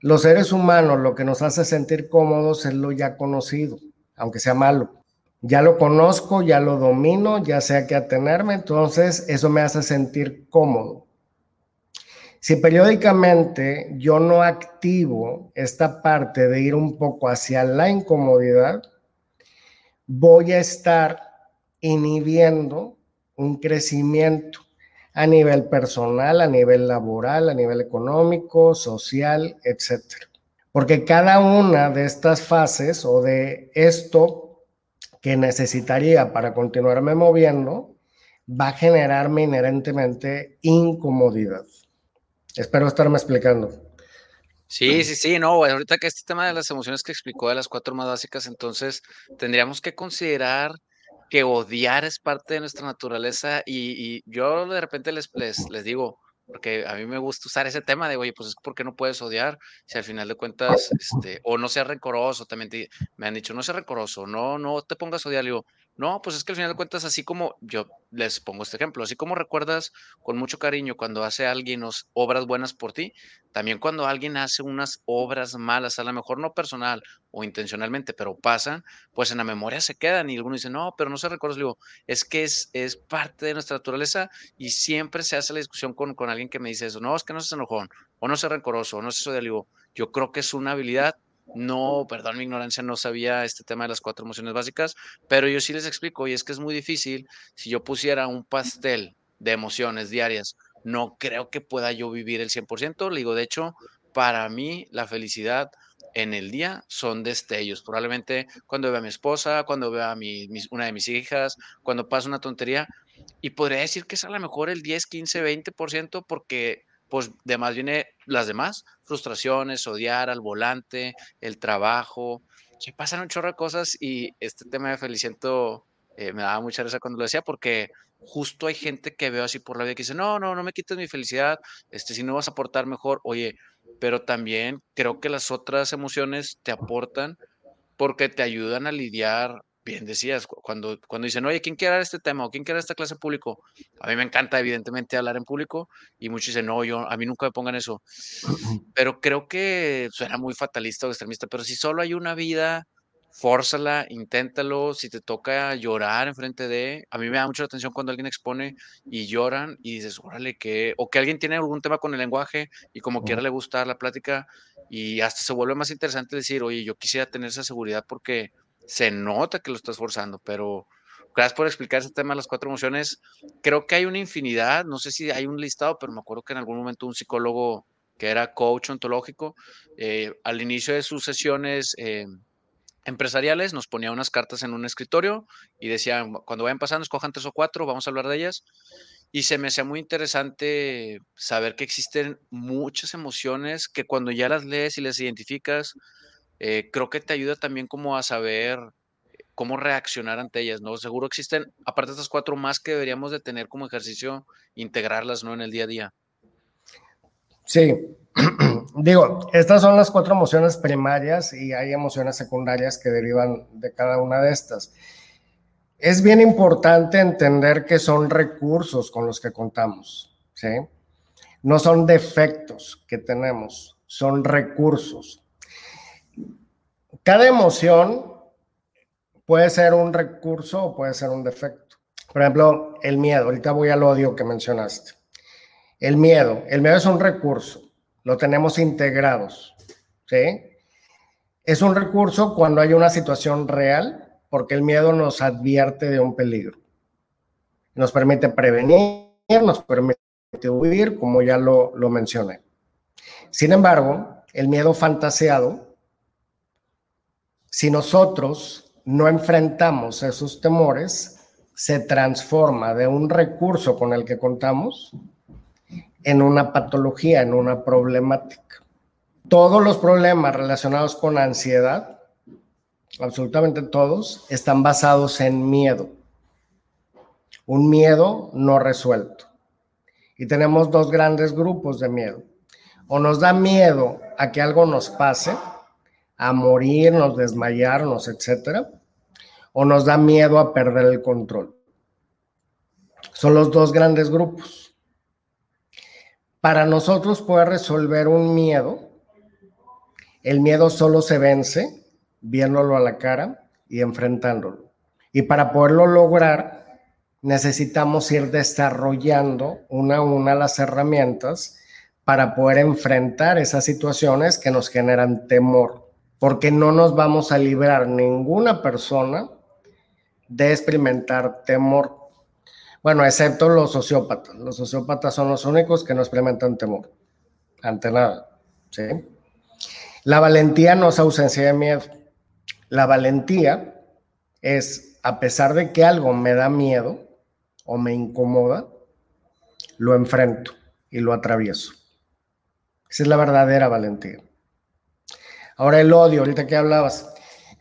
Los seres humanos lo que nos hace sentir cómodos es lo ya conocido, aunque sea malo. Ya lo conozco, ya lo domino, ya sé a qué atenerme, entonces eso me hace sentir cómodo. Si periódicamente yo no activo esta parte de ir un poco hacia la incomodidad, voy a estar inhibiendo un crecimiento a nivel personal, a nivel laboral, a nivel económico, social, etc. Porque cada una de estas fases o de esto que necesitaría para continuarme moviendo va a generarme inherentemente incomodidad. Espero estarme explicando. Sí, sí, sí, no, ahorita que este tema de las emociones que explicó de las cuatro más básicas, entonces tendríamos que considerar que odiar es parte de nuestra naturaleza y, yo de repente les, les, les, digo, porque a mí me gusta usar ese tema de, oye, pues es porque no puedes odiar si al final de cuentas, este, o no seas rencoroso, también me han dicho, no seas rencoroso, no, no te pongas a odiar, digo, no, pues es que al final de cuentas, así como yo les pongo este ejemplo, así como recuerdas con mucho cariño cuando hace alguien obras buenas por ti, también cuando alguien hace unas obras malas, a lo mejor no personal o intencionalmente, pero pasan, pues en la memoria se quedan y algunos dicen, no, pero no se recuerda, digo, es que es, es parte de nuestra naturaleza y siempre se hace la discusión con, con alguien que me dice eso, no, es que no se enojón, o no se rencoroso, o no se eso digo, yo creo que es una habilidad no, perdón mi ignorancia, no sabía este tema de las cuatro emociones básicas, pero yo sí les explico, y es que es muy difícil, si yo pusiera un pastel de emociones diarias, no creo que pueda yo vivir el 100%, le digo, de hecho, para mí la felicidad en el día son destellos, probablemente cuando veo a mi esposa, cuando veo a mi, una de mis hijas, cuando pasa una tontería, y podría decir que es a lo mejor el 10, 15, 20%, porque pues de más viene las demás, frustraciones, odiar al volante, el trabajo, que pasan un chorro de cosas y este tema de Feliciento eh, me daba mucha risa cuando lo decía porque justo hay gente que veo así por la vida que dice, no, no, no me quites mi felicidad, este, si no vas a aportar mejor, oye, pero también creo que las otras emociones te aportan porque te ayudan a lidiar bien decías, cuando, cuando dicen, oye, ¿quién quiere dar este tema o quién quiere dar esta clase en público? A mí me encanta, evidentemente, hablar en público y muchos dicen, no, yo, a mí nunca me pongan eso. [CLEARS THROAT] Pero creo que suena muy fatalista o extremista, pero si solo hay una vida, fórzala, inténtalo. Si te toca llorar enfrente de, a mí me da mucha atención cuando alguien expone y lloran y dices, órale, que, o que alguien tiene algún tema con el lenguaje y como quiera le gusta la plática y hasta se vuelve más interesante decir, oye, yo quisiera tener esa seguridad porque se nota que lo estás forzando, pero gracias por explicar ese tema de las cuatro emociones. Creo que hay una infinidad, no sé si hay un listado, pero me acuerdo que en algún momento un psicólogo que era coach ontológico, eh, al inicio de sus sesiones eh, empresariales nos ponía unas cartas en un escritorio y decía, cuando vayan pasando, escojan tres o cuatro, vamos a hablar de ellas. Y se me hacía muy interesante saber que existen muchas emociones que cuando ya las lees y las identificas, eh, creo que te ayuda también como a saber cómo reaccionar ante ellas, ¿no? Seguro existen, aparte de estas cuatro más que deberíamos de tener como ejercicio, integrarlas, ¿no? En el día a día. Sí, [CLEARS THROAT] digo, estas son las cuatro emociones primarias y hay emociones secundarias que derivan de cada una de estas. es bien importante entender que son recursos con los que contamos, ¿sí? No son defectos que tenemos, son recursos. Cada emoción puede ser un recurso o puede ser un defecto. Por ejemplo, el miedo. Ahorita voy al odio que mencionaste. El miedo. El miedo es un recurso. Lo tenemos integrados. ¿Sí? Es un recurso cuando hay una situación real, porque el miedo nos advierte de un peligro. Nos permite prevenir, nos permite huir, como ya lo, lo mencioné. Sin embargo, el miedo fantaseado, si nosotros no enfrentamos esos temores, se transforma de un recurso con el que contamos en una patología, en una problemática. Todos los problemas relacionados con ansiedad, absolutamente todos, están basados en miedo. Un miedo no resuelto. Y tenemos dos grandes grupos de miedo. O nos da miedo a que algo nos pase, a morirnos, desmayarnos, etcétera, o nos da miedo a perder el control. Son los dos grandes grupos. Para nosotros poder resolver un miedo, el miedo solo se vence viéndolo a la cara y enfrentándolo. Y para poderlo lograr, necesitamos ir desarrollando una a una las herramientas para poder enfrentar esas situaciones que nos generan temor, porque no nos vamos a librar ninguna persona de experimentar temor. Bueno, excepto los sociópatas. Los sociópatas son los únicos que no experimentan temor ante nada. ¿sí? La valentía no es ausencia de miedo. La valentía es, a pesar de que algo me da miedo o me incomoda, lo enfrento y lo atravieso. Esa es la verdadera valentía. Ahora el odio, ahorita que hablabas,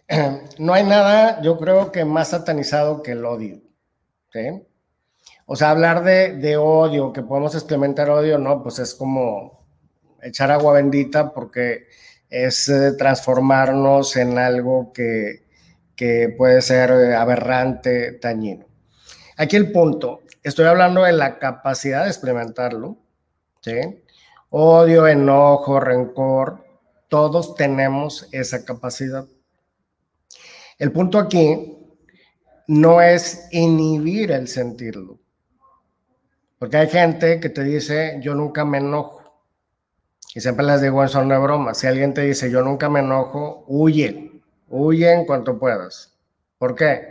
[CLEARS THROAT] no hay nada, yo creo que más satanizado que el odio. O sea, hablar de, odio, que podemos experimentar odio, no, pues es como echar agua bendita porque es eh, transformarnos en algo que, puede ser eh, aberrante, dañino. Aquí el punto, estoy hablando de la capacidad de experimentarlo. Odio, enojo, rencor, todos tenemos esa capacidad. El punto aquí no es inhibir el sentirlo, porque hay gente que te dice, yo nunca me enojo. Y siempre les digo en son de broma. Si alguien te dice yo nunca me enojo, huye, huye en cuanto puedas. ¿Por qué?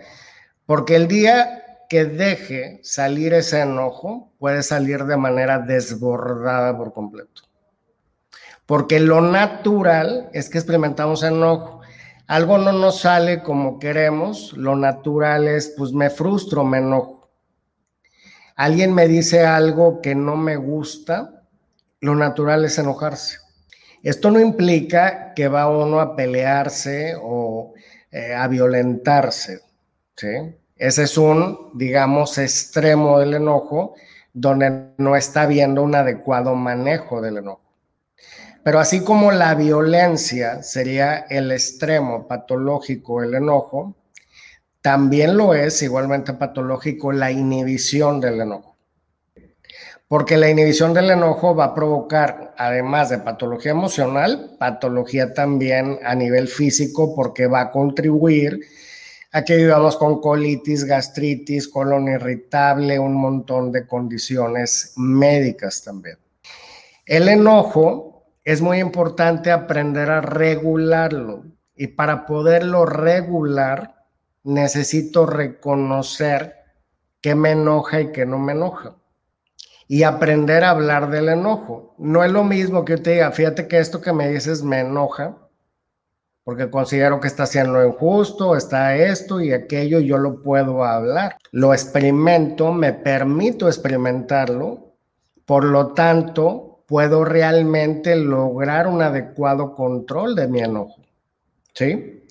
Porque el día que deje salir ese enojo, puede salir de manera desbordada por completo. Porque lo natural es que experimentamos enojo. Algo no nos sale como queremos, lo natural es, pues me frustro, me enojo. Alguien me dice algo que no me gusta, lo natural es enojarse. Esto no implica que va uno a pelearse o eh, a violentarse, ¿sí? Ese es un, digamos, extremo del enojo donde no está habiendo un adecuado manejo del enojo. Pero así como la violencia sería el extremo patológico del enojo, también lo es igualmente patológico la inhibición del enojo porque la inhibición del enojo va a provocar, además de patología emocional, patología también a nivel físico, porque va a contribuir a que vivamos con colitis, gastritis, colon irritable, un montón de condiciones médicas también. El enojo es muy importante aprender a regularlo y para poderlo regular necesito reconocer qué me enoja y qué no me enoja y aprender a hablar del enojo. No es lo mismo que yo te diga, fíjate que esto que me dices me enoja, porque considero que está siendo injusto, está esto y aquello, yo lo puedo hablar. Lo experimento, me permito experimentarlo, por lo tanto, puedo realmente lograr un adecuado control de mi enojo. ¿Sí?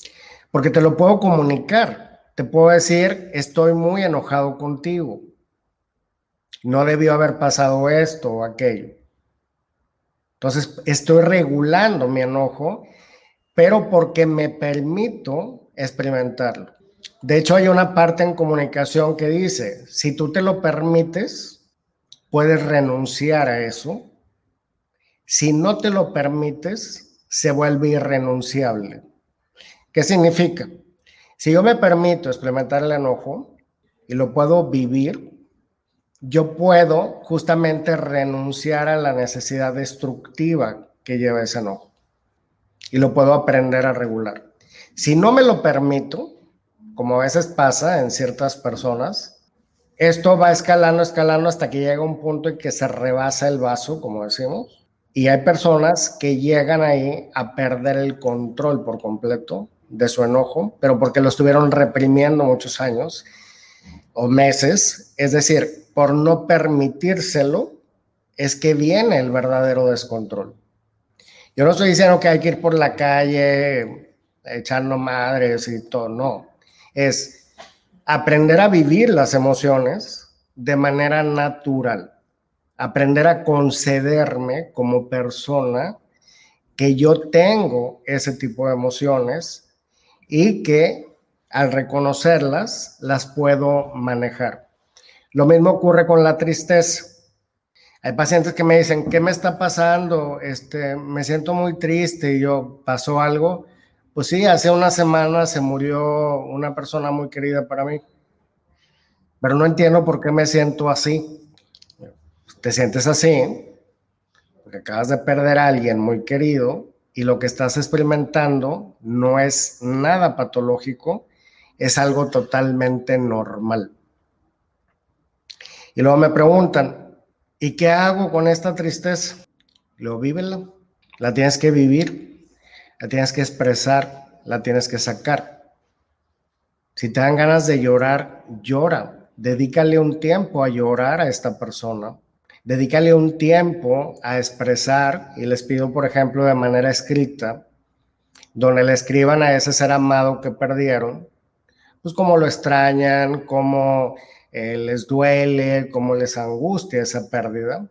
Porque te lo puedo comunicar. Te puedo decir, estoy muy enojado contigo no debió haber pasado esto o aquello. Entonces, estoy regulando mi enojo, pero porque me permito experimentarlo. De hecho, hay una parte en comunicación que dice, si tú te lo permites, puedes renunciar a eso. Si no te lo permites, se vuelve irrenunciable. ¿Qué significa? Si yo me permito experimentar el enojo y lo puedo vivir, yo puedo justamente renunciar a la necesidad destructiva que lleva ese enojo y lo puedo aprender a regular. Si no me lo permito, como a veces pasa en ciertas personas, esto va escalando, escalando hasta que llega un punto en que se rebasa el vaso, como decimos, y hay personas que llegan ahí a perder el control por completo de su enojo, pero porque lo estuvieron reprimiendo muchos años o meses, es decir, por no permitírselo, es que viene el verdadero descontrol. Yo no estoy diciendo que hay que ir por la calle echando madres y todo, no. Es aprender a vivir las emociones de manera natural, aprender a concederme como persona que yo tengo ese tipo de emociones y que al reconocerlas las puedo manejar. Lo mismo ocurre con la tristeza. Hay pacientes que me dicen, ¿qué me está pasando? Este, me siento muy triste y yo, ¿pasó algo? Pues sí, hace una semana se murió una persona muy querida para mí, pero no entiendo por qué me siento así. Te sientes así porque acabas de perder a alguien muy querido y lo que estás experimentando no es nada patológico, es algo totalmente normal. Y luego me preguntan, ¿Y qué hago con esta tristeza? Lo vívela. La tienes que vivir, la tienes que expresar, la tienes que sacar. Si te dan ganas de llorar, llora. Dedícale un tiempo a llorar a esta persona. Dedícale un tiempo a expresar, y les pido, por ejemplo, de manera escrita, donde le escriban a ese ser amado que perdieron, pues cómo lo extrañan, cómo eh, les duele, cómo les angustia esa pérdida.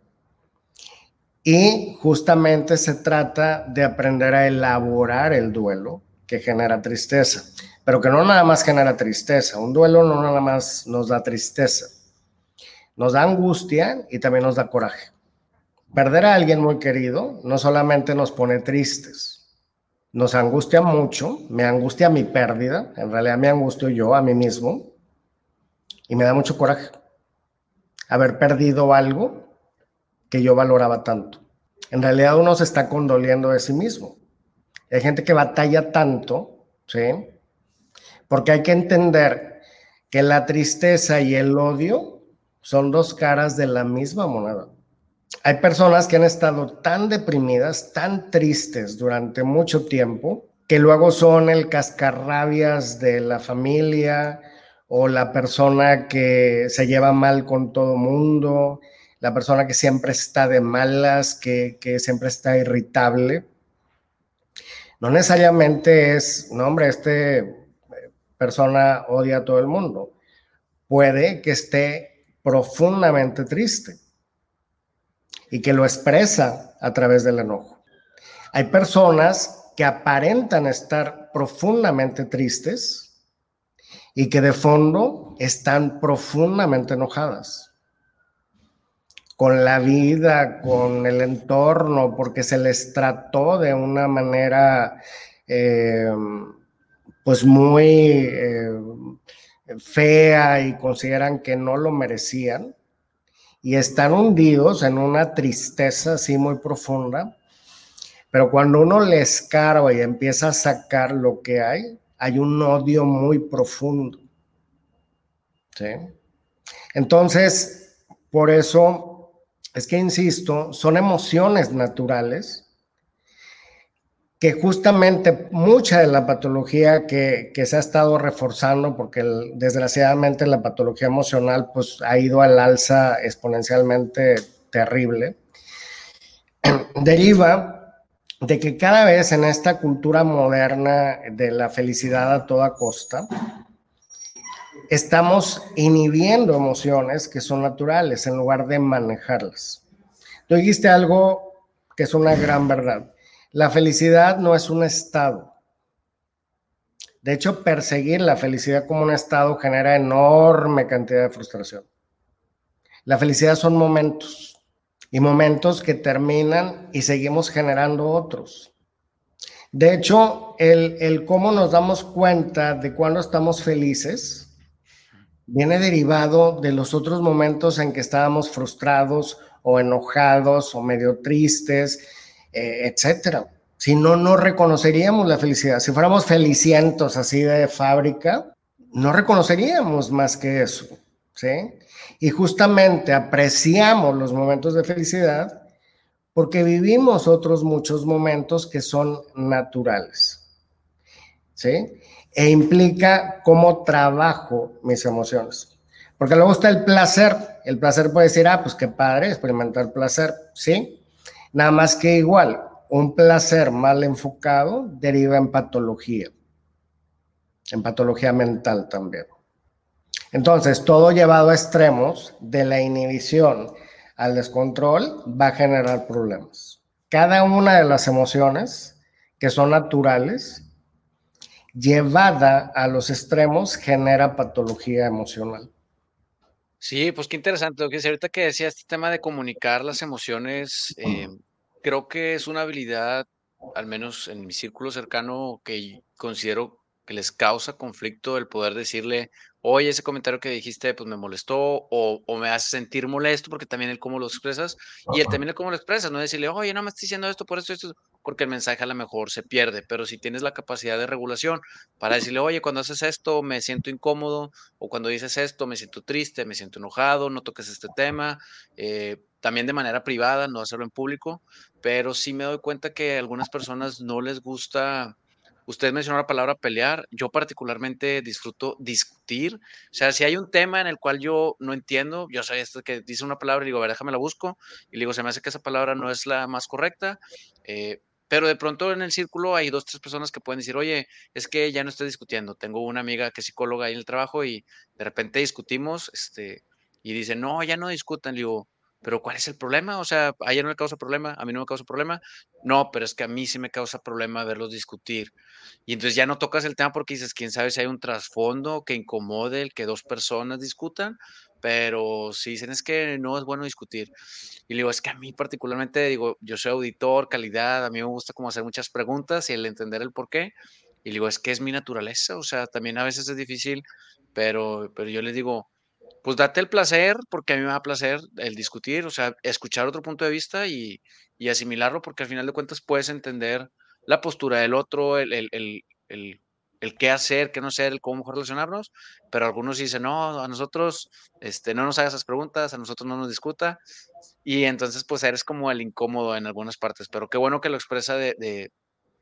Y justamente se trata de aprender a elaborar el duelo que genera tristeza, pero que no nada más genera tristeza. Un duelo no nada más nos da tristeza, nos da angustia y también nos da coraje. Perder a alguien muy querido no solamente nos pone tristes, nos angustia mucho, me angustia mi pérdida, en realidad me angustio yo a mí mismo, y me da mucho coraje haber perdido algo que yo valoraba tanto. En realidad uno se está condoliendo de sí mismo. Hay gente que batalla tanto, ¿sí? Porque hay que entender que la tristeza y el odio son dos caras de la misma moneda. Hay personas que han estado tan deprimidas, tan tristes durante mucho tiempo, que luego son el cascarrabias de la familia, o la persona que se lleva mal con todo mundo, la persona que siempre está de malas, que, siempre está irritable. No necesariamente es, no hombre, este eh, persona odia a todo el mundo. Puede que esté profundamente triste y que lo expresa a través del enojo. Hay personas que aparentan estar profundamente tristes, y que de fondo están profundamente enojadas con la vida, con el entorno, porque se les trató de una manera eh, pues muy eh, fea y consideran que no lo merecían y están hundidos en una tristeza así muy profunda. Pero cuando uno les escarba y empieza a sacar lo que hay, hay un odio muy profundo. ¿sí? Entonces, por eso es que, insisto, son emociones naturales que justamente mucha de la patología que, se ha estado reforzando, porque desgraciadamente la patología emocional pues, ha ido al alza exponencialmente terrible, [CLEARS THROAT] deriva de que cada vez en esta cultura moderna de la felicidad a toda costa, estamos inhibiendo emociones que son naturales en lugar de manejarlas. Tú dijiste algo que es una gran verdad. La felicidad no es un estado. De hecho, perseguir la felicidad como un estado genera enorme cantidad de frustración. La felicidad son momentos y momentos que terminan y seguimos generando otros. De hecho, el, el cómo nos damos cuenta de cuando estamos felices viene derivado de los otros momentos en que estábamos frustrados o enojados o medio tristes, eh, etcétera. Si no, no reconoceríamos la felicidad. Si fuéramos felicientos así de fábrica, no reconoceríamos más que eso, ¿sí? Y justamente apreciamos los momentos de felicidad porque vivimos otros muchos momentos que son naturales, ¿sí? E implica cómo trabajo mis emociones. Porque luego está el placer. El placer puede decir, ah, pues qué padre experimentar placer, ¿sí? Nada más que igual, un placer mal enfocado deriva en patología, en patología mental también. Entonces, todo llevado a extremos de la inhibición al descontrol va a generar problemas. Cada una de las emociones que son naturales, llevada a los extremos, genera patología emocional. Sí, pues qué interesante lo que ahorita que decía este tema de comunicar las emociones, eh, creo que es una habilidad, al menos en mi círculo cercano, que considero que les causa conflicto el poder decirle, oye, ese comentario que dijiste, pues me molestó, o, o, me hace sentir molesto, porque también el cómo lo expresas, y el también el cómo lo expresas, no decirle, oye, no me estoy diciendo esto por esto, esto, porque el mensaje a lo mejor se pierde, pero si tienes la capacidad de regulación para decirle, oye, cuando haces esto me siento incómodo, o cuando dices esto me siento triste, me siento enojado, no toques este tema, eh, también de manera privada, no hacerlo en público, pero sí me doy cuenta que a algunas personas no les gusta Usted mencionó la palabra pelear. Yo particularmente disfruto discutir. O sea, si hay un tema en el cual yo no entiendo, yo sé esto que dice una palabra y digo, a ver, déjame la busco. Y le digo, se me hace que esa palabra no es la más correcta. Eh, pero de pronto en el círculo hay dos, tres personas que pueden decir, oye, es que ya no estoy discutiendo. Tengo una amiga que es psicóloga ahí en el trabajo y de repente discutimos, este, y dice, no, ya no discutan. Le digo, pero ¿cuál es el problema? O sea, a ella no le causa problema, a mí no me causa problema. No, pero es que a mí sí me causa problema verlos discutir. Y entonces ya no tocas el tema porque dices, quién sabe si hay un trasfondo que incomode el que dos personas discutan, pero si dicen es que no es bueno discutir. Y le digo, es que a mí particularmente, digo, yo soy auditor, calidad, a mí me gusta como hacer muchas preguntas y el entender el por qué. Y le digo, es que es mi naturaleza, o sea, también a veces es difícil, pero, pero yo les digo, pues date el placer, porque a mí me da placer el discutir, o sea, escuchar otro punto de vista y, asimilarlo, porque al final de cuentas puedes entender la postura del otro, el, el, qué hacer, qué no hacer, el cómo relacionarnos, pero algunos dicen, no, a nosotros este, no nos hagas esas preguntas, a nosotros no nos discuta, y entonces pues eres como el incómodo en algunas partes, pero qué bueno que lo expresa de,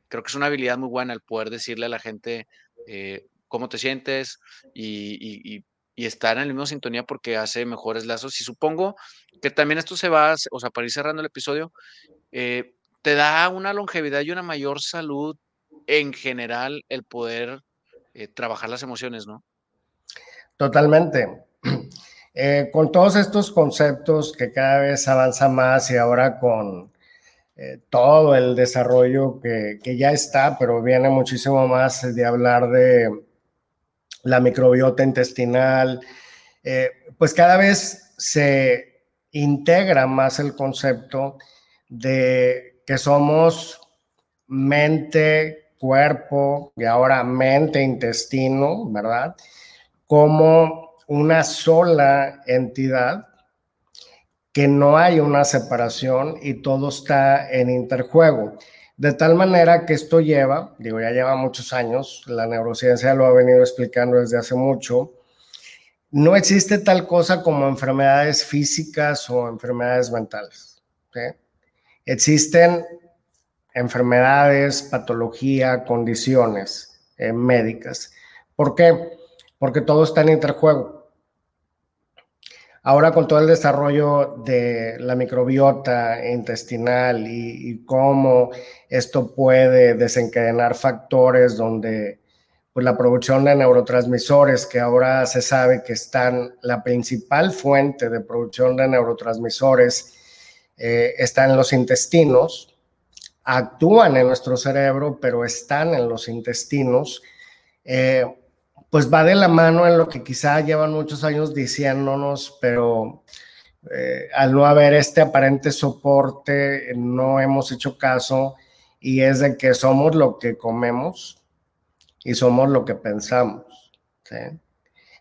creo que es una habilidad muy buena el poder decirle a la gente eh, cómo te sientes y, y estar en la misma sintonía porque hace mejores lazos. Y supongo que también esto se va, o sea, para ir cerrando el episodio, eh, te da una longevidad y una mayor salud en general el poder eh, trabajar las emociones, ¿no? Totalmente. [CLEARS THROAT] Eh, con todos estos conceptos que cada vez avanza más y ahora con todo el desarrollo que, que ya está, pero viene muchísimo más de hablar de la microbiota intestinal, eh, pues cada vez se integra más el concepto de que somos mente, cuerpo y ahora mente, intestino, ¿verdad? Como una sola entidad, que no hay una separación y todo está en interjuego. De tal manera que esto lleva, digo, ya lleva muchos años, la neurociencia lo ha venido explicando desde hace mucho, no existe tal cosa como enfermedades físicas o enfermedades mentales. Existen enfermedades, patología, condiciones eh, médicas. ¿Por qué? Porque todo está en interjuego. Ahora con todo el desarrollo de la microbiota intestinal y, cómo esto puede desencadenar factores donde pues, la producción de neurotransmisores, que ahora se sabe que están, la principal fuente de producción de neurotransmisores eh, está en los intestinos, actúan en nuestro cerebro, pero están en los intestinos eh, pues va de la mano en lo que quizá llevan muchos años diciéndonos, pero eh, al no haber este aparente soporte, no hemos hecho caso y es de que somos lo que comemos y somos lo que pensamos.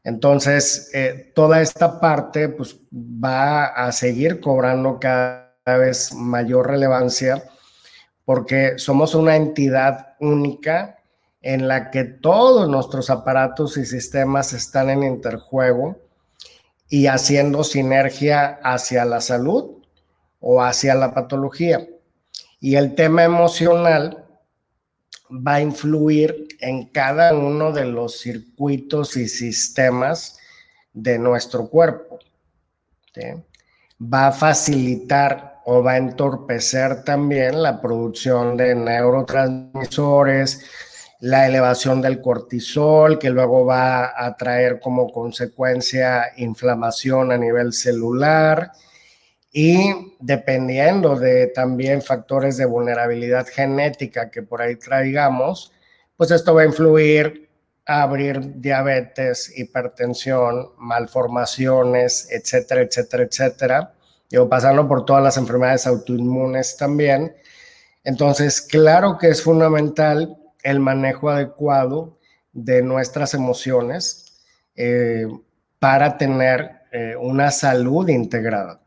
Entonces, eh, toda esta parte pues, va a seguir cobrando cada vez mayor relevancia porque somos una entidad única en la que todos nuestros aparatos y sistemas están en interjuego y haciendo sinergia hacia la salud o hacia la patología. Y el tema emocional va a influir en cada uno de los circuitos y sistemas de nuestro cuerpo. Va a facilitar o va a entorpecer también la producción de neurotransmisores, la elevación del cortisol, que luego va a traer como consecuencia inflamación a nivel celular y dependiendo de también factores de vulnerabilidad genética que por ahí traigamos, pues esto va a influir a abrir diabetes, hipertensión, malformaciones, etcétera, etcétera, etcétera. Yo pasando por todas las enfermedades autoinmunes también. Entonces, claro que es fundamental el manejo adecuado de nuestras emociones eh, para tener eh, una salud integrada.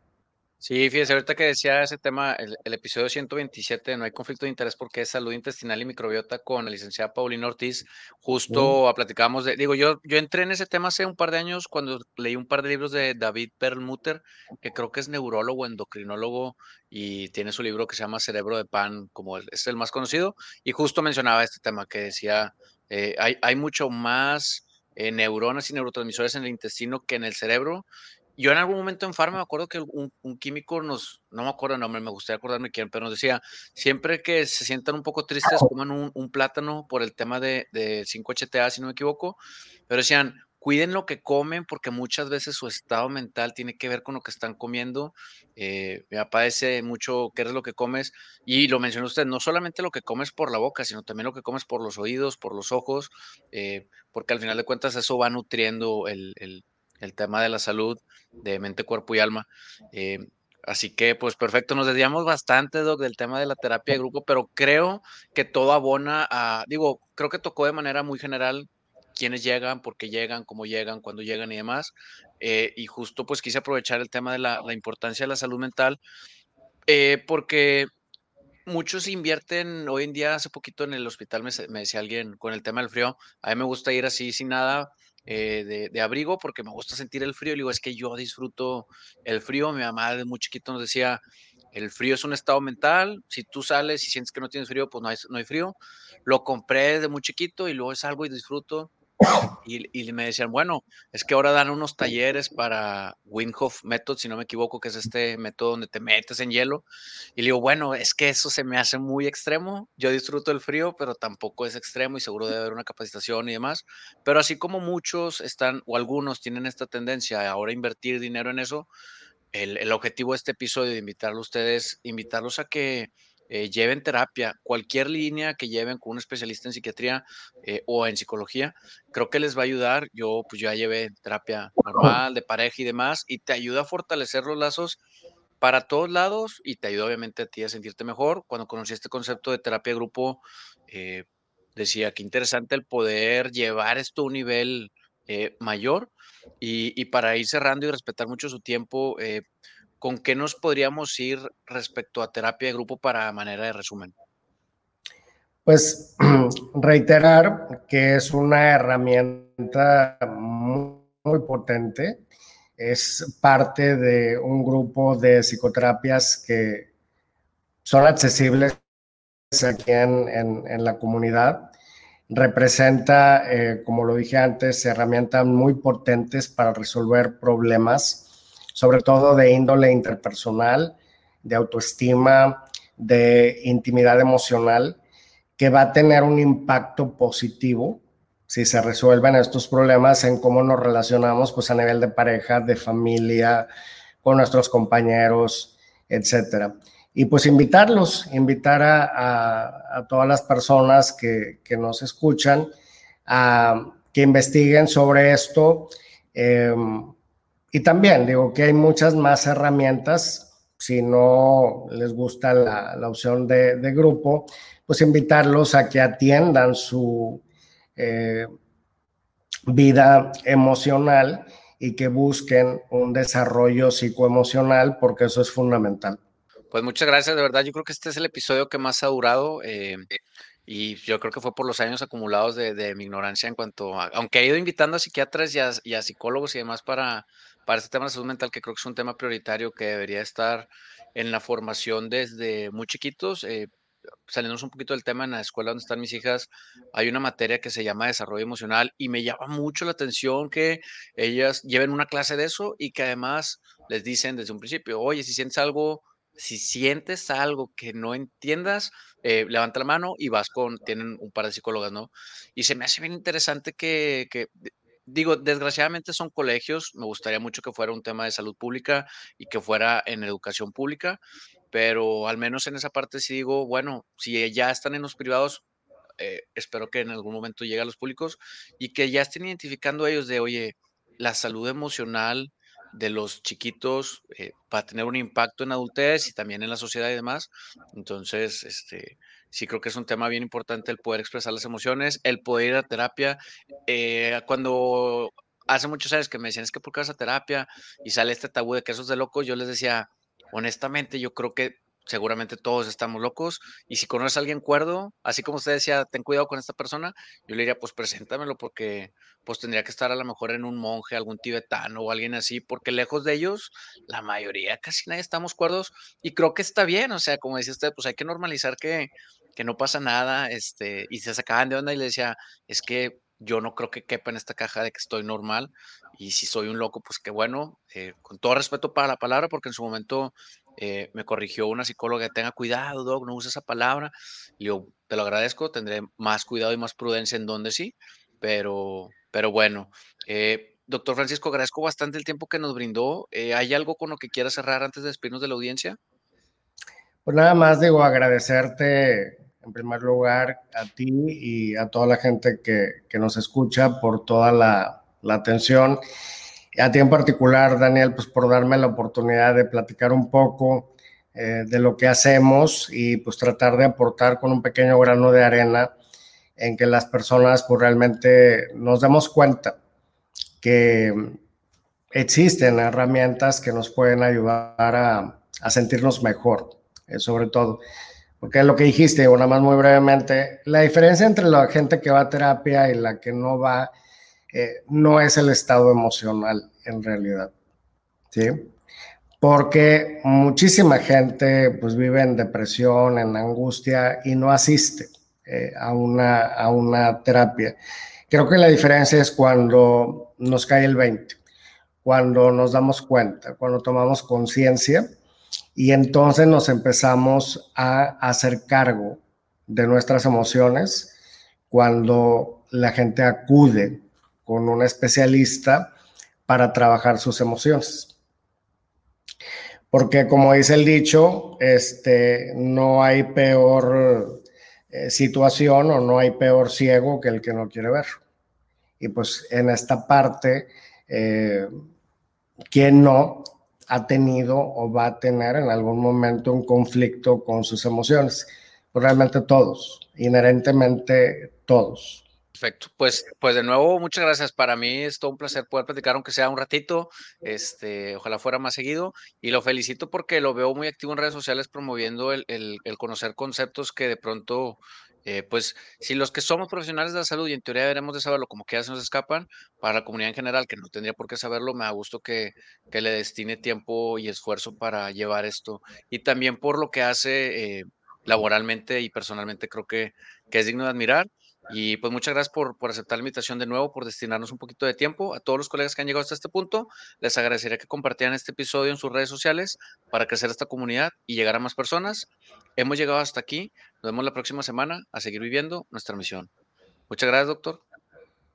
Sí, fíjese, ahorita que decía ese tema, el, episodio 127, no hay conflicto de interés porque es salud intestinal y microbiota con la licenciada Paulina Ortiz, justo platicamos de, digo, yo, yo entré en ese tema hace un par de años cuando leí un par de libros de David Perlmutter, que creo que es neurólogo, endocrinólogo y tiene su libro que se llama Cerebro de Pan, como es el más conocido, y justo mencionaba este tema que decía, eh, hay, hay mucho más eh, neuronas y neurotransmisores en el intestino que en el cerebro yo en algún momento en Farma me acuerdo que un, químico nos, no me acuerdo el nombre, me gustaría acordarme quién, pero nos decía, siempre que se sientan un poco tristes, coman un, plátano por el tema de, 5HTA, si no me equivoco, pero decían, cuiden lo que comen porque muchas veces su estado mental tiene que ver con lo que están comiendo. Eh, me aparece mucho qué es lo que comes y lo mencionó usted, no solamente lo que comes por la boca, sino también lo que comes por los oídos, por los ojos, eh, porque al final de cuentas eso va nutriendo el el tema de la salud de mente, cuerpo y alma. Eh, así que, pues perfecto, nos desviamos bastante, Doc, del tema de la terapia de grupo, pero creo que todo abona a, digo, creo que tocó de manera muy general quiénes llegan, por qué llegan, cómo llegan, cuándo llegan y demás. Eh, y justo pues quise aprovechar el tema de la, importancia de la salud mental, eh, porque muchos invierten hoy en día, hace poquito en el hospital me, decía alguien con el tema del frío, a mí me gusta ir así sin nada, eh, de, abrigo porque me gusta sentir el frío. Y digo, es que yo disfruto el frío. Mi mamá de muy chiquito nos decía, el frío es un estado mental. Si tú sales y sientes que no tienes frío, pues no hay, no hay frío. Lo compré de muy chiquito y luego salgo y disfruto. Y, me decían, bueno, es que ahora dan unos talleres para Windhoff Method, si no me equivoco, que es este método donde te metes en hielo. Y le digo, bueno, es que eso se me hace muy extremo. Yo disfruto el frío, pero tampoco es extremo y seguro debe haber una capacitación y demás. Pero así como muchos están, o algunos tienen esta tendencia a ahora invertir dinero en eso, el, el objetivo de este episodio de invitarlos a ustedes, invitarlos a que eh, lleven terapia, cualquier línea que lleven con un especialista en psiquiatría eh, o en psicología, creo que les va a ayudar. Yo pues ya llevé terapia normal, de pareja y demás, y te ayuda a fortalecer los lazos para todos lados y te ayuda obviamente a ti a sentirte mejor. Cuando conocí este concepto de terapia de grupo, eh, decía que interesante el poder llevar esto a un nivel mayor y, y, para ir cerrando y respetar mucho su tiempo, ¿con qué nos podríamos ir respecto a terapia de grupo para manera de resumen? Pues [CLEARS THROAT] reiterar que es una herramienta muy, potente, es parte de un grupo de psicoterapias que son accesibles aquí en, la comunidad. Representa, eh, como lo dije antes, herramientas muy potentes para resolver problemas sobre todo de índole interpersonal, de autoestima, de intimidad emocional, que va a tener un impacto positivo si se resuelven estos problemas en cómo nos relacionamos pues a nivel de pareja, de familia, con nuestros compañeros, etcétera. Y pues invitarlos, invitar a, todas las personas que, nos escuchan a que investiguen sobre esto. Em, y también digo que hay muchas más herramientas. Si no les gusta la, opción de, grupo, pues invitarlos a que atiendan su eh, vida emocional y que busquen un desarrollo psicoemocional, porque eso es fundamental. Pues muchas gracias, de verdad. Yo creo que este es el episodio que más ha durado. Eh, y yo creo que fue por los años acumulados de, mi ignorancia en cuanto a, aunque he ido invitando a psiquiatras y a, psicólogos y demás para, para este tema de salud mental, que creo que es un tema prioritario que debería estar en la formación desde muy chiquitos. Eh, saliéndonos un poquito del tema, en la escuela donde están mis hijas, hay una materia que se llama desarrollo emocional y me llama mucho la atención que ellas lleven una clase de eso y que además les dicen desde un principio, oye, si sientes algo si sientes algo que no entiendas, eh, levanta la mano y vas con, tienen un par de psicólogas, ¿no? Y se me hace bien interesante que, digo, desgraciadamente son colegios, me gustaría mucho que fuera un tema de salud pública y que fuera en educación pública, pero al menos en esa parte sí digo, bueno, si ya están en los privados, eh, espero que en algún momento llegue a los públicos y que ya estén identificando ellos de, oye, la salud emocional de los chiquitos eh, para tener un impacto en adultez y también en la sociedad y demás. Entonces, este, sí creo que es un tema bien importante el poder expresar las emociones, el poder ir a terapia. Eh, cuando hace muchos años que me decían, es que por qué vas a terapia y sale este tabú de que eso es de locos, yo les decía, honestamente, yo creo que seguramente todos estamos locos. Y si conoces a alguien cuerdo, así como usted decía, ten cuidado con esta persona, yo le diría, pues preséntamelo porque pues tendría que estar a lo mejor en un monje, algún tibetano o alguien así, porque lejos de ellos, la mayoría, casi nadie estamos cuerdos y creo que está bien, o sea, como decía usted, pues hay que normalizar que, que no pasa nada, este, y se sacaban de onda y le decía, es que yo no creo que quepa en esta caja de que estoy normal y si soy un loco, pues qué bueno, eh, con todo respeto para la palabra, porque en su momento eh, me corrigió una psicóloga, tenga cuidado, Doc, no use esa palabra. Y yo, te lo agradezco, tendré más cuidado y más prudencia en donde sí, pero, pero bueno. Eh, doctor Francisco, agradezco bastante el tiempo que nos brindó. ¿Hay algo con lo que quiera cerrar antes de despedirnos de la audiencia? Pues nada más digo agradecerte en primer lugar a ti y a toda la gente que, que nos escucha por toda la, la atención a ti en particular, Daniel, pues por darme la oportunidad de platicar un poco eh, de lo que hacemos y pues tratar de aportar con un pequeño grano de arena en que las personas pues realmente nos demos cuenta que existen herramientas que nos pueden ayudar a, a sentirnos mejor, eh, sobre todo. Porque lo que dijiste, o nada más muy brevemente, la diferencia entre la gente que va a terapia y la que no va eh, no es el estado emocional en realidad, ¿sí? Porque muchísima gente pues vive en depresión, en angustia y no asiste eh, a, una, a una terapia. Creo que la diferencia es cuando nos cae el 20, cuando nos damos cuenta, cuando tomamos conciencia y entonces nos empezamos a hacer cargo de nuestras emociones, cuando la gente acude con un especialista para trabajar sus emociones. Porque como dice el dicho, este, no hay peor eh, situación o no hay peor ciego que el que no quiere ver. Y pues en esta parte, eh, ¿quién no ha tenido o va a tener en algún momento un conflicto con sus emociones? Realmente todos, inherentemente todos. Perfecto. Pues, pues de nuevo, muchas gracias. Para mí es todo un placer poder platicar, aunque sea un ratito. Este, ojalá fuera más seguido. Y lo felicito porque lo veo muy activo en redes sociales promoviendo el, conocer conceptos que de pronto, eh, pues, si los que somos profesionales de la salud y en teoría deberemos de saberlo, como que se nos escapan, para la comunidad en general, que no tendría por qué saberlo, me da gusto que, le destine tiempo y esfuerzo para llevar esto. Y también por lo que hace eh, laboralmente y personalmente, creo que, que es digno de admirar. Y pues muchas gracias por, por, aceptar la invitación de nuevo, por destinarnos un poquito de tiempo. A todos los colegas que han llegado hasta este punto, les agradecería que compartieran este episodio en sus redes sociales para crecer esta comunidad y llegar a más personas. Hemos llegado hasta aquí. Nos vemos la próxima semana a seguir viviendo nuestra misión. Muchas gracias, doctor.